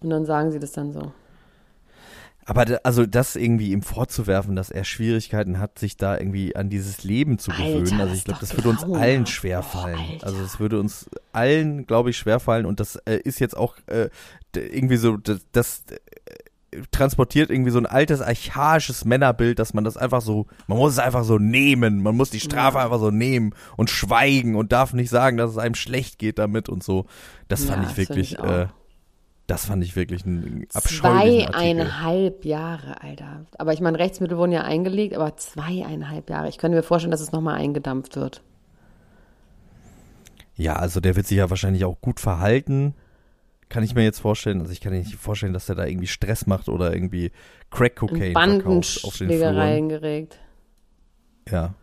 Und dann sagen sie das dann so. Aber da, also das irgendwie ihm vorzuwerfen, dass er Schwierigkeiten hat, sich da irgendwie an dieses Leben zu gewöhnen. Alter, also ich glaube, das würde uns allen schwerfallen. Oh, also es würde uns allen, glaube ich, schwerfallen. Und das äh, ist jetzt auch äh, irgendwie so, das, das transportiert irgendwie so ein altes, archaisches Männerbild, dass man das einfach so, man muss es einfach so nehmen, man muss die Strafe Ja. einfach so nehmen und schweigen und darf nicht sagen, dass es einem schlecht geht damit und so. Das fand Ja, ich find wirklich, ich auch. äh, das fand ich wirklich ein abscheulichen Artikel. Zweieinhalb Jahre, Alter. Aber ich meine, Rechtsmittel wurden ja eingelegt, aber zweieinhalb Jahre. Ich könnte mir vorstellen, dass es nochmal eingedampft wird. Ja, also der wird sich ja wahrscheinlich auch gut verhalten. Kann ich mir jetzt vorstellen. Also ich kann mir nicht vorstellen, dass der da irgendwie Stress macht oder irgendwie Crack Cocaine verkauft auf den Fluren. geregt. Ja.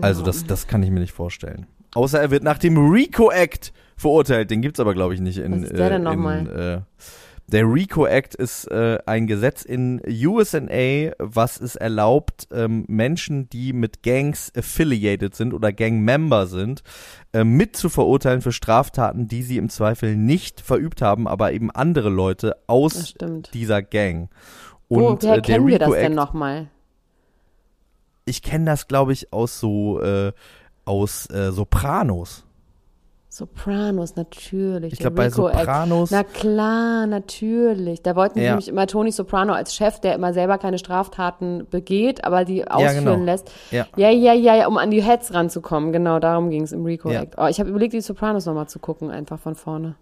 Also das, das kann ich mir nicht vorstellen. Außer er wird nach dem RICO Act verurteilt. Den gibt's aber, glaube ich, nicht in. Was ist der denn äh, nochmal? Äh, der RICO Act ist äh, ein Gesetz in USA, was es erlaubt, ähm, Menschen, die mit Gangs affiliated sind oder Gangmember sind, äh, mit zu verurteilen für Straftaten, die sie im Zweifel nicht verübt haben, aber eben andere Leute aus dieser Gang. Und Woher äh, kennen wir das denn nochmal? ich kenne das, glaube ich, aus so äh, aus äh, Sopranos. Sopranos, natürlich. Ich glaube, bei Act. Sopranos. Na klar, natürlich. Da wollten sie Ja. nämlich immer Tony Soprano als Chef, der immer selber keine Straftaten begeht, aber die Ja, ausführen genau. lässt. Ja. ja, ja, ja, ja, um an die Heads ranzukommen. Genau, darum ging es im Rico Ja. Act. Oh, ich habe überlegt, die Sopranos nochmal zu gucken, einfach von vorne.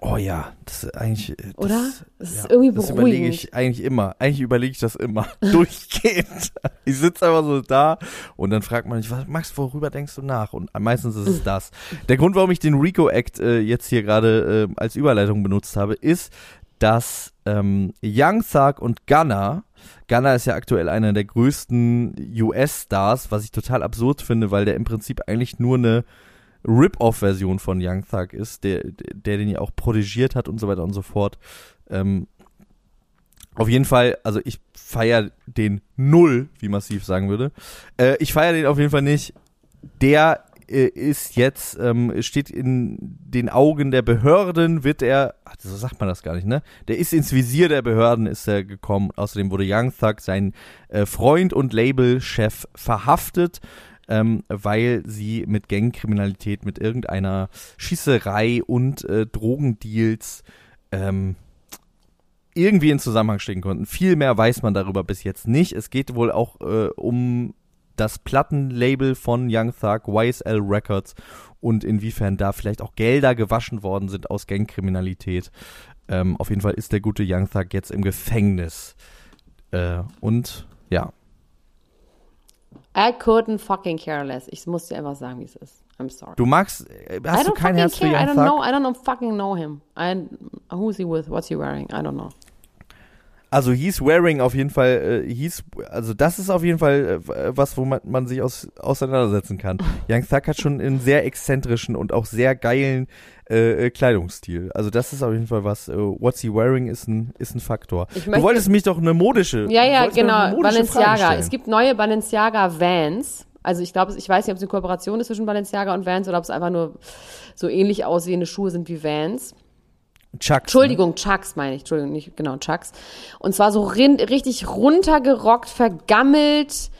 Oh ja, das ist eigentlich. äh, Das, Oder? Das ist ja, irgendwie Das überlege beruhigend. ich eigentlich immer. Eigentlich überlege ich das immer. Durchgehend. Ich sitze einfach so da und dann fragt man mich, was Max, worüber denkst du nach? Und meistens ist es das. Der Grund, warum ich den Rico Act äh, jetzt hier gerade äh, als Überleitung benutzt habe, ist, dass ähm, Young Thug und Gunna, Gunna ist ja aktuell einer der größten US-Stars, was ich total absurd finde, weil der im Prinzip eigentlich nur eine Rip-Off-Version von Young Thug ist, der, der den ja auch protegiert hat und so weiter und so fort. Ähm, auf jeden Fall, also ich feiere den null, wie Massiv sagen würde. Äh, ich feiere den auf jeden Fall nicht. Der äh, ist jetzt, ähm, steht in den Augen der Behörden, wird er, ach, so sagt man das gar nicht, ne? Der ist ins Visier der Behörden, ist er gekommen. Außerdem wurde Young Thug, sein äh, Freund und Labelchef, verhaftet ähm, weil sie mit Gangkriminalität, mit irgendeiner Schießerei und äh, Drogendeals ähm, irgendwie in Zusammenhang stehen konnten. Viel mehr weiß man darüber bis jetzt nicht. Es geht wohl auch äh, um das Plattenlabel von Young Thug, YSL Records und inwiefern da vielleicht auch Gelder gewaschen worden sind aus Gangkriminalität. Ähm, auf jeden Fall ist der gute Young Thug jetzt im Gefängnis. Äh, und ja, I couldn't fucking care less. Ich muss dir einfach sagen, wie es ist. I'm sorry. du magst, äh, I hast du kein Herz für care. I Young don't Thug? know. I don't know, fucking know him. I, who's he with? What's he wearing? I don't know. Also he's wearing auf jeden Fall, äh, he's, also das ist auf jeden Fall äh, was, wo man, man sich aus, auseinandersetzen kann. Young Thug hat schon einen sehr exzentrischen und auch sehr geilen äh, äh, Kleidungsstil. Also das ist auf jeden Fall was, äh, what's he wearing ist ein, ist ein Faktor. Ich du möchte- wolltest mich doch eine modische, Ja, ja, genau. Balenciaga. Es gibt neue Balenciaga Vans. Also ich glaube, ich weiß nicht, ob es eine Kooperation ist zwischen Balenciaga und Vans oder ob es einfach nur so ähnlich aussehende Schuhe sind wie Vans. Chucks, Entschuldigung, Chucks meine ich. Entschuldigung, nicht genau Chucks. Und zwar so richtig runtergerockt, vergammelt, Ne?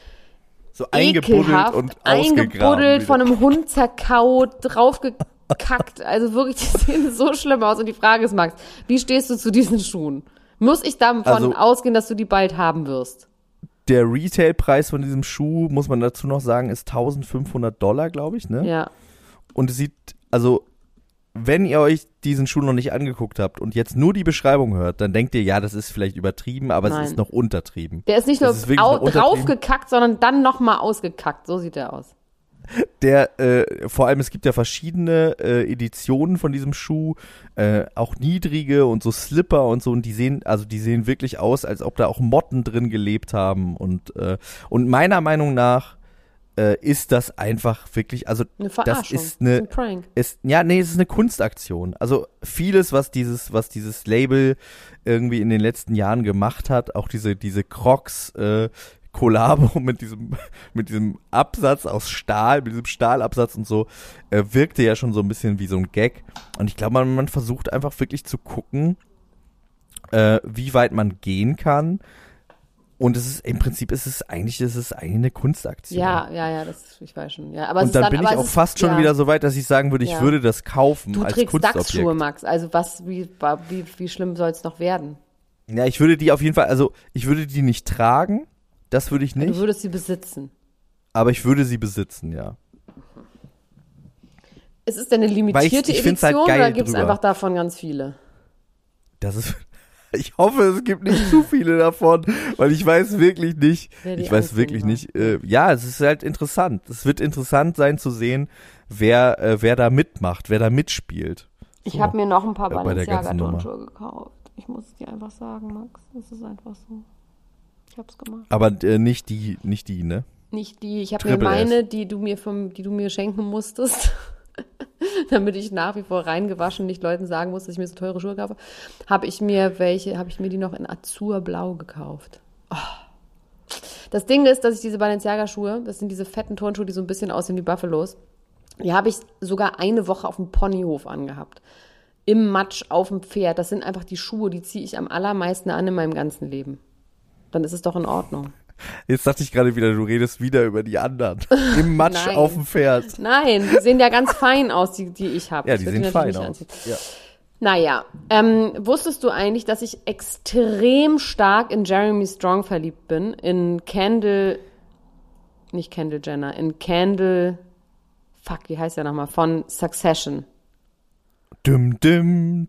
So eingebuddelt und eingebuddelt, von einem Hund zerkaut, draufgekackt. Also wirklich, die sehen so schlimm aus. Und die Frage ist, Max, wie stehst du zu diesen Schuhen? Muss ich davon Also- ausgehen, dass du die bald haben wirst? Der Retailpreis von diesem Schuh, muss man dazu noch sagen, ist 1500 Dollar, glaube ich, ne? Ja. Und es sieht, also, wenn ihr euch diesen Schuh noch nicht angeguckt habt und jetzt nur die Beschreibung hört, dann denkt ihr, ja, das ist vielleicht übertrieben, aber Nein. es ist noch untertrieben. Der ist nicht nur ist draufgekackt, sondern dann nochmal ausgekackt. So sieht der aus. Der, äh, vor allem, es gibt ja verschiedene äh, Editionen von diesem Schuh, äh, auch niedrige und so Slipper und so, und die sehen, also die sehen wirklich aus, als ob da auch Motten drin gelebt haben. Und, äh, und meiner Meinung nach äh, ist das einfach wirklich, also Eine das ist eine, ein Prank. ist, ja, nee, es ist eine Kunstaktion. Also vieles, was dieses, was dieses Label irgendwie in den letzten Jahren gemacht hat, auch diese, diese Crocs, äh, Kollabo mit diesem, mit diesem Absatz aus Stahl, mit diesem Stahlabsatz und so, äh, wirkte ja schon so ein bisschen wie so ein Gag. Und ich glaube, man, man versucht einfach wirklich zu gucken, äh, wie weit man gehen kann, Und es ist im Prinzip ist es eigentlich ist es eigentlich eine Kunstaktion. Ja, ja, ja, das ich weiß schon. Ja, aber Und ist dann, dann bin ich auch ist, fast schon ja. wieder so weit, dass ich sagen würde, ich Ja. würde das kaufen Du als trägst Kunstobjekt. Max. Also was, wie, wie, wie schlimm soll es noch werden? Ja, ich würde die auf jeden Fall, also ich würde die nicht tragen, das würde ich Du nicht, würdest sie besitzen. aber ich würde sie besitzen, ja. Ist es denn eine limitierte ich find's halt Edition geil oder gibt es einfach davon ganz viele? Das ist, ich hoffe, es gibt nicht zu viele davon, weil ich weiß wirklich nicht, ich weiß wirklich nicht, äh, ja, es ist halt interessant. Es wird interessant sein zu sehen, wer, äh, wer da mitmacht, wer da mitspielt. Ich So. habe mir noch ein paar Äh, bei der Balenciaga ganzen Nummer. Turnschuhe gekauft. Ich muss es dir einfach sagen, Max. Es ist einfach so. Ich hab's gemacht. Aber äh, nicht die, nicht die, ne? Nicht die, ich habe mir Triple S. meine, die du mir vom, die du mir schenken musstest, damit ich nach wie vor reingewaschen nicht Leuten sagen muss, dass ich mir so teure Schuhe kaufe, habe ich mir welche, habe ich mir die noch in Azurblau gekauft. Oh. Das Ding ist, dass ich diese Balenciaga-Schuhe, das sind diese fetten Turnschuhe, die so ein bisschen aussehen wie Buffalos, die habe ich sogar eine Woche auf dem Ponyhof angehabt. Im Matsch auf dem Pferd. Das sind einfach die Schuhe, die ziehe ich am allermeisten an in meinem ganzen Leben. Dann ist es doch in Ordnung. Jetzt dachte ich gerade wieder, du redest wieder über die anderen. Im Matsch Nein. auf dem Pferd. Nein, die sehen ja ganz fein aus, die, die ich habe. Ja, die sehen fein aus. Ja. Naja, ähm, wusstest du eigentlich, dass ich extrem stark in Jeremy Strong verliebt bin? In Candle, nicht Candle Jenner, in Candle, fuck, wie heißt der nochmal? Von Succession. Düm, düm.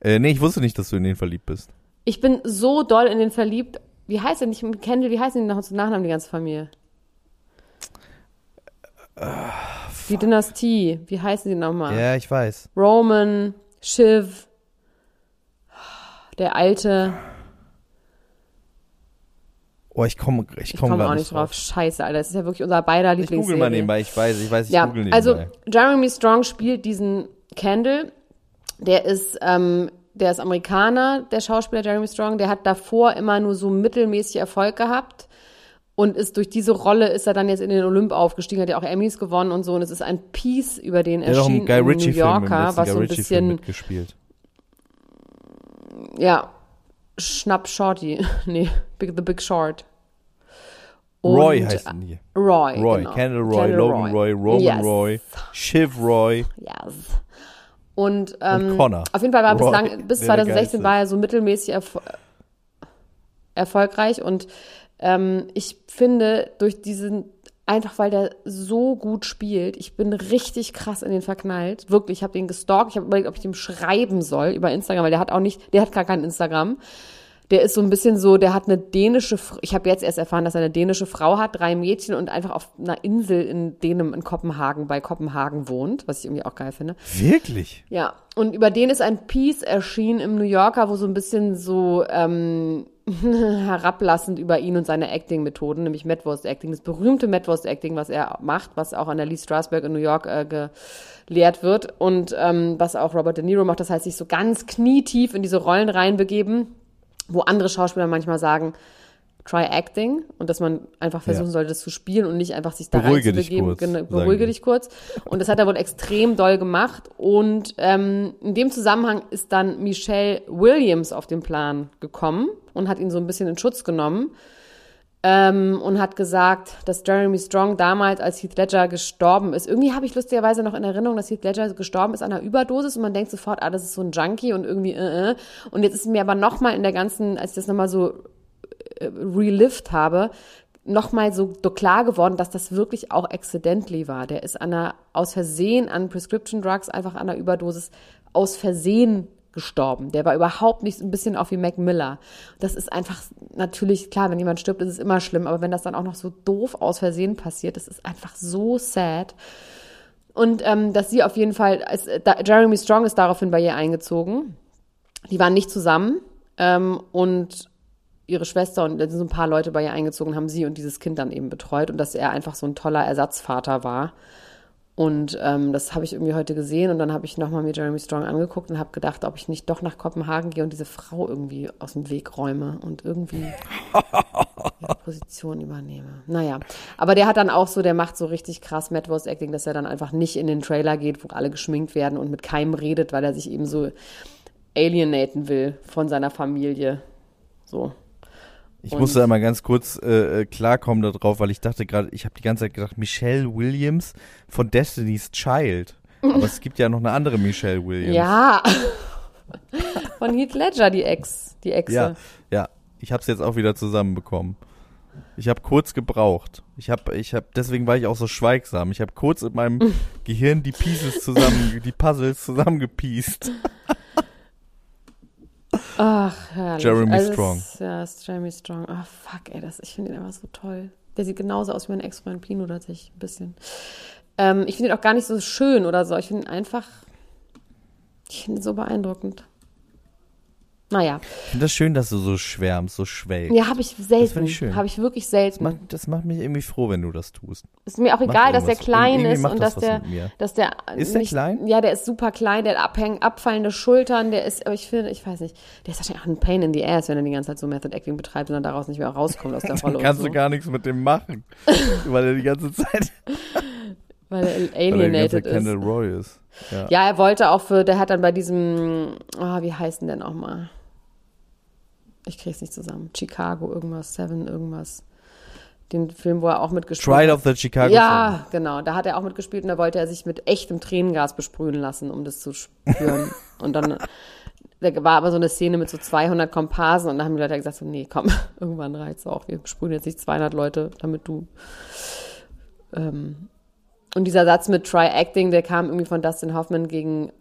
Äh, nee, ich wusste nicht, dass du in den verliebt bist. Ich bin so doll in den verliebt. Wie heißt nicht mit Kendall? Wie heißen die noch zum Nachnamen, die ganze Familie? Die Dynastie. Wie heißen die nochmal? Ja, ich weiß. Roman, Shiv, der Alte. Oh, ich komme ich Ich komm komme gar auch nicht drauf. Scheiße, Alter. Das ist ja wirklich unser beider Ich google Lieblingsserie. mal nebenbei, ich weiß, ich weiß, ich Ja, google nebenbei. also Jeremy Strong spielt diesen Candle. Der ist, ähm, der ist Amerikaner, der Schauspieler Jeremy Strong. Der hat davor immer nur so mittelmäßig Erfolg gehabt. Und ist durch diese Rolle ist er dann jetzt in den Olymp aufgestiegen, hat ja auch Emmys gewonnen und so. Und es ist ein Piece über den der einen Guy in New Ritchie im Yorker, was Guy so ein bisschen, mitgespielt. ja, Schnapp Shorty. nee, Big, The Big Short. Roy Und, heißen die. Roy. Roy, genau. Kendall Roy, Kendall Logan Roy, Roman yes. Roy, Shiv Roy. Yes. Und, ähm, Connor. auf jeden Fall war er Roy, bislang, bis wer der 2016 Geilste war er so mittelmäßig erfo erfolgreich und ähm, ich finde durch diesen, einfach weil der so gut spielt, ich bin richtig krass in den verknallt. Wirklich, ich habe den gestalkt, ich habe überlegt, ob ich dem schreiben soll über Instagram, weil der hat auch nicht, der hat gar kein Instagram. Der ist so ein bisschen so, der hat eine dänische, ich habe jetzt erst erfahren, dass er eine dänische Frau hat, drei Mädchen und einfach auf einer Insel in Dänemark, in Kopenhagen, bei Kopenhagen wohnt, was ich irgendwie auch geil finde. Wirklich? Ja, und über den ist ein Piece erschienen im New Yorker, wo so ein bisschen so ähm, herablassend über ihn und seine Acting-Methoden, nämlich Medwurst-Acting, das berühmte Medwurst-Acting, was er macht, was auch an der Lee Strasberg in New York äh, gelehrt wird und ähm, was auch Robert De Niro macht, das heißt, sich so ganz knietief in diese Rollen reinbegeben, wo andere Schauspieler manchmal sagen, try acting und dass man einfach versuchen Ja. sollte, das zu spielen und nicht einfach sich da Beruhige dich reinzubegeben. kurz, Genau, beruhige dich kurz. Und das hat er wohl extrem doll gemacht. Und ähm, in dem Zusammenhang ist dann Michelle Williams auf den Plan gekommen und hat ihn so ein bisschen in Schutz genommen. Ähm, und hat gesagt, dass Jeremy Strong damals, als Heath Ledger gestorben ist, irgendwie habe ich lustigerweise noch in Erinnerung, dass Heath Ledger gestorben ist an einer Überdosis und man denkt sofort, ah, das ist so ein Junkie und irgendwie, äh, äh. Und jetzt ist mir aber nochmal in der ganzen, als ich das nochmal so äh, relived habe, nochmal so, klar geworden, dass das wirklich auch accidentally war. Der ist an einer, aus Versehen an Prescription Drugs, einfach an einer Überdosis, aus Versehen gestorben. Der war überhaupt nicht so ein bisschen auch wie Mac Miller. Das ist einfach natürlich, klar, wenn jemand stirbt, ist es immer schlimm, aber wenn das dann auch noch so doof aus Versehen passiert, das ist einfach so sad. Und ähm, dass sie auf jeden Fall, als, da, Jeremy Strong ist daraufhin bei ihr eingezogen. Die waren nicht zusammen ähm, und ihre Schwester und sind so ein paar Leute bei ihr eingezogen, haben sie und dieses Kind dann eben betreut und dass er einfach so ein toller Ersatzvater war. Und ähm, das habe ich irgendwie heute gesehen und dann habe ich nochmal mir Jeremy Strong angeguckt und habe gedacht, ob ich nicht doch nach Kopenhagen gehe und diese Frau irgendwie aus dem Weg räume und irgendwie ihre Position übernehme. Naja, aber der hat dann auch so, der macht so richtig krass Madwurst Acting, dass er dann einfach nicht in den Trailer geht, wo alle geschminkt werden und mit keinem redet, weil er sich eben so alienaten will von seiner Familie. So. Ich Und- musste einmal ganz kurz äh, äh, klarkommen darauf, weil ich dachte gerade, ich habe die ganze Zeit gedacht, Michelle Williams von Destiny's Child. Aber es gibt ja noch eine andere Michelle Williams. Ja. von Heath Ledger, die Ex. Die Exe. ja, ja. Ich habe es jetzt auch wieder zusammenbekommen. Ich habe kurz gebraucht. Ich habe, ich habe, deswegen war ich auch so schweigsam. Ich habe kurz in meinem Gehirn die Pieces zusammen, die Puzzles zusammengepiest. Ach, herrlich. Jeremy also, Strong. Es, ja, ist Jeremy Strong. Ach, fuck, ey, das, ich finde ihn einfach so toll. Der sieht genauso aus wie mein Ex-Freund Pino tatsächlich, ein bisschen. Ähm, ich finde ihn auch gar nicht so schön oder so. Ich finde ihn einfach, ich finde ihn so beeindruckend. Naja, Ich finde das schön, dass du so schwärmst, so schwelgst. ja, habe ich selten. find ich schön. Habe ich wirklich Das, selten. macht, das macht mich irgendwie froh, wenn du das tust. Ist mir auch Macht egal, dass der klein ist und das dass der, dass der Ist der nicht, klein? Ja, der ist super klein, der hat abhäng, abfallende Schultern, der ist, aber ich finde, ich weiß nicht, der ist wahrscheinlich auch ein Pain in the ass, wenn er die ganze Zeit so Method Acting betreibt und dann daraus nicht mehr rauskommt aus der Rolle Dann kannst so. du gar nichts mit dem machen, weil er die ganze Zeit, weil er weil er die ganze alienated Zeit ist. Kendall Roy ist. Ja. Ja, er wollte auch für, der hat dann bei diesem, ah, wie heißt denn der nochmal? Ich krieg's nicht zusammen. Chicago, irgendwas, Seven, irgendwas. Den Film, wo er auch mitgespielt Trial hat. of the Chicago. Ja, genau. Da hat er auch mitgespielt und da wollte er sich mit echtem Tränengas besprühen lassen, um das zu spüren. und dann da war aber so eine Szene mit so 200 Komparsen und da haben die Leute gesagt so, nee, komm, irgendwann reicht's auch. Wir besprühen jetzt nicht 200 Leute, damit du ähm, und dieser Satz mit Try Acting, der kam irgendwie von Dustin Hoffman gegen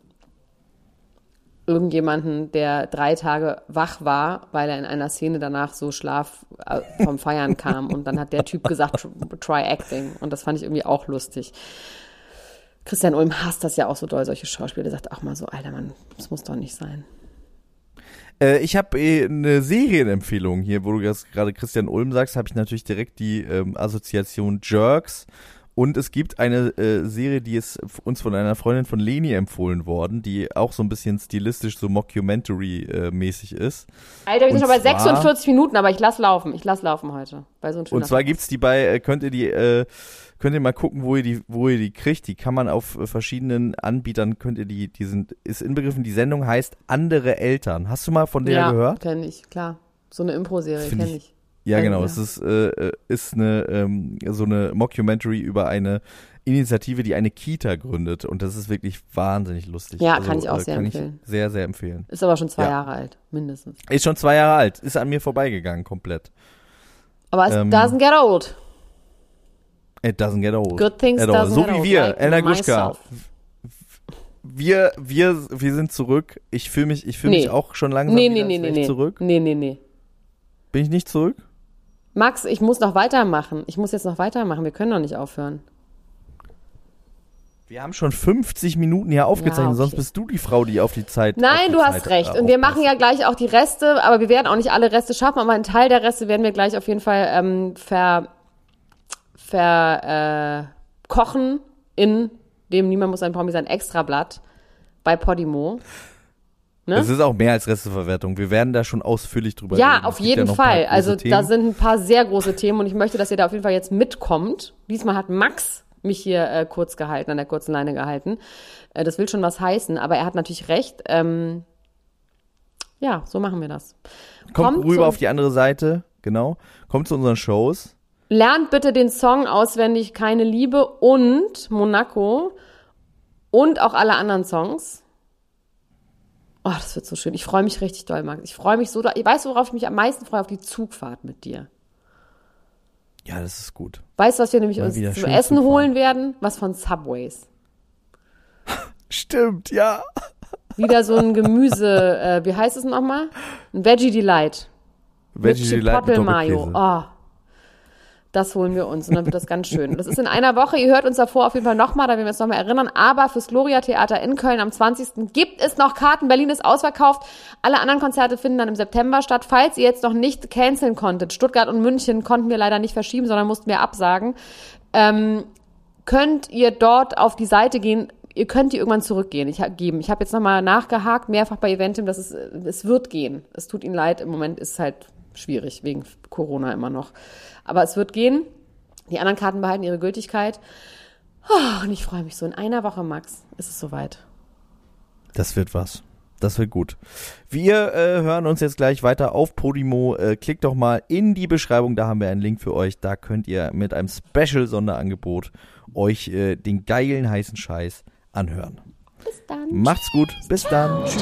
irgendjemanden, der drei Tage wach war, weil er in einer Szene danach so Schlaf äh, vom Feiern kam. Und dann hat der Typ gesagt, tr- try acting. Und das fand ich irgendwie auch lustig. Christian Ulm hasst das ja auch so doll, solche Schauspieler. Der sagt auch mal so, Alter Mann, das muss doch nicht sein. Äh, ich habe äh, eine Serienempfehlung hier, wo du gerade Christian Ulm sagst, habe ich natürlich direkt die ähm, Assoziation Jerks. Und es gibt eine äh, Serie, die ist uns von einer Freundin von Leni empfohlen worden, die auch so ein bisschen stilistisch so Mockumentary-mäßig ist. Alter, wir sind schon bei zwar- 46 Minuten, aber ich lass laufen. Ich lass laufen heute. Weil so Und zwar gibt's die bei, äh, könnt ihr die, äh, könnt ihr mal gucken, wo ihr die, wo ihr die kriegt. Die kann man auf äh, verschiedenen Anbietern, könnt ihr die, die sind, ist inbegriffen, die Sendung heißt Andere Eltern. Hast du mal von der ja, gehört? kenne ich, klar. So eine Impro-Serie kenne ich- ich. Ja, genau. ja. Es ist, äh, äh, ist eine, ähm, so eine Mockumentary über eine Initiative, die eine Kita gründet. Und das ist wirklich wahnsinnig lustig. Ja, kann ich auch äh, sehr empfehlen. Sehr, sehr empfehlen. Ist aber schon zwei Ja. Jahre alt, mindestens. Ist schon zwei Jahre alt. Ist an mir vorbeigegangen, komplett. Aber es Ähm, doesn't get old. It doesn't get old. Good things at all. So get wie old, wir, like Elena Gruschka. Wir, wir, wir sind zurück. Ich fühle mich, ich fühle Nee. mich auch schon langsam Nee, wieder, nee, als nee, nee, nee. zurück. Nee, nee, nee. Bin ich nicht zurück? Max, ich muss noch weitermachen. Ich muss jetzt noch weitermachen. Wir können doch nicht aufhören. Wir haben schon 50 Minuten hier aufgezeichnet, okay. sonst bist du die Frau, die auf die Zeit. Nein, die du hast Zeit, recht. äh, Und wir machen ja gleich auch die Reste, aber wir werden auch nicht alle Reste schaffen, aber einen Teil der Reste werden wir gleich auf jeden Fall ähm, ver, ver äh, kochen in dem Niemand muss ein Promi sein Extrablatt bei Podimo. Ne? Es ist auch mehr als Resteverwertung. Wir werden da schon ausführlich drüber Ja, reden. Es auf jeden Fall. Also Themen. da sind ein paar sehr große Themen und ich möchte, dass ihr da auf jeden Fall jetzt mitkommt. Diesmal hat Max mich hier äh, kurz gehalten, an der kurzen Leine gehalten. Äh, das will schon was heißen, aber er hat natürlich recht. Ähm, ja, so machen wir das. Kommt, kommt rüber auf die andere Seite, genau. Kommt zu unseren Shows. Lernt bitte den Song auswendig, keine Liebe und Monaco und auch alle anderen Songs. Oh, das wird so schön. Ich freue mich richtig doll, Max. Ich freue mich so doll. Weißt du, worauf ich mich am meisten freue? Auf die Zugfahrt mit dir. Ja, das ist gut. Weißt du, was wir nämlich Mal uns zum Essen Zug fahren. holen werden? Was von Subways. Stimmt, ja. Wieder so ein Gemüse, äh, wie heißt es nochmal? Ein Veggie Delight. Veggie mit Delight mit Mayo. Oh. Das holen wir uns und dann wird das ganz schön. Das ist in einer Woche. Ihr hört uns davor auf jeden Fall nochmal, da werden wir uns nochmal erinnern. Aber fürs Gloria Theater in Köln am 20. gibt es noch Karten. Berlin ist ausverkauft. Alle anderen Konzerte finden dann im September statt. Falls ihr jetzt noch nicht canceln konntet, Stuttgart und München konnten wir leider nicht verschieben, sondern mussten wir absagen. Ähm, könnt ihr dort auf die Seite gehen. Ihr könnt die irgendwann zurückgehen. Ich geben. Ich habe jetzt nochmal nachgehakt, mehrfach bei Eventim, dass es, es wird gehen. Es tut ihnen leid. Im Moment ist es halt schwierig, wegen Corona immer noch. Aber es wird gehen. Die anderen Karten behalten ihre Gültigkeit. Oh, und ich freue mich so. In einer Woche, Max, ist es soweit. Das wird was. Das wird gut. Wir äh, hören uns jetzt gleich weiter auf Podimo. Äh, klickt doch mal in die Beschreibung, da haben wir einen Link für euch. Da könnt ihr mit einem Special-Sonderangebot euch äh, den geilen heißen Scheiß anhören. Bis dann. Macht's gut, bis dann. Tschüss.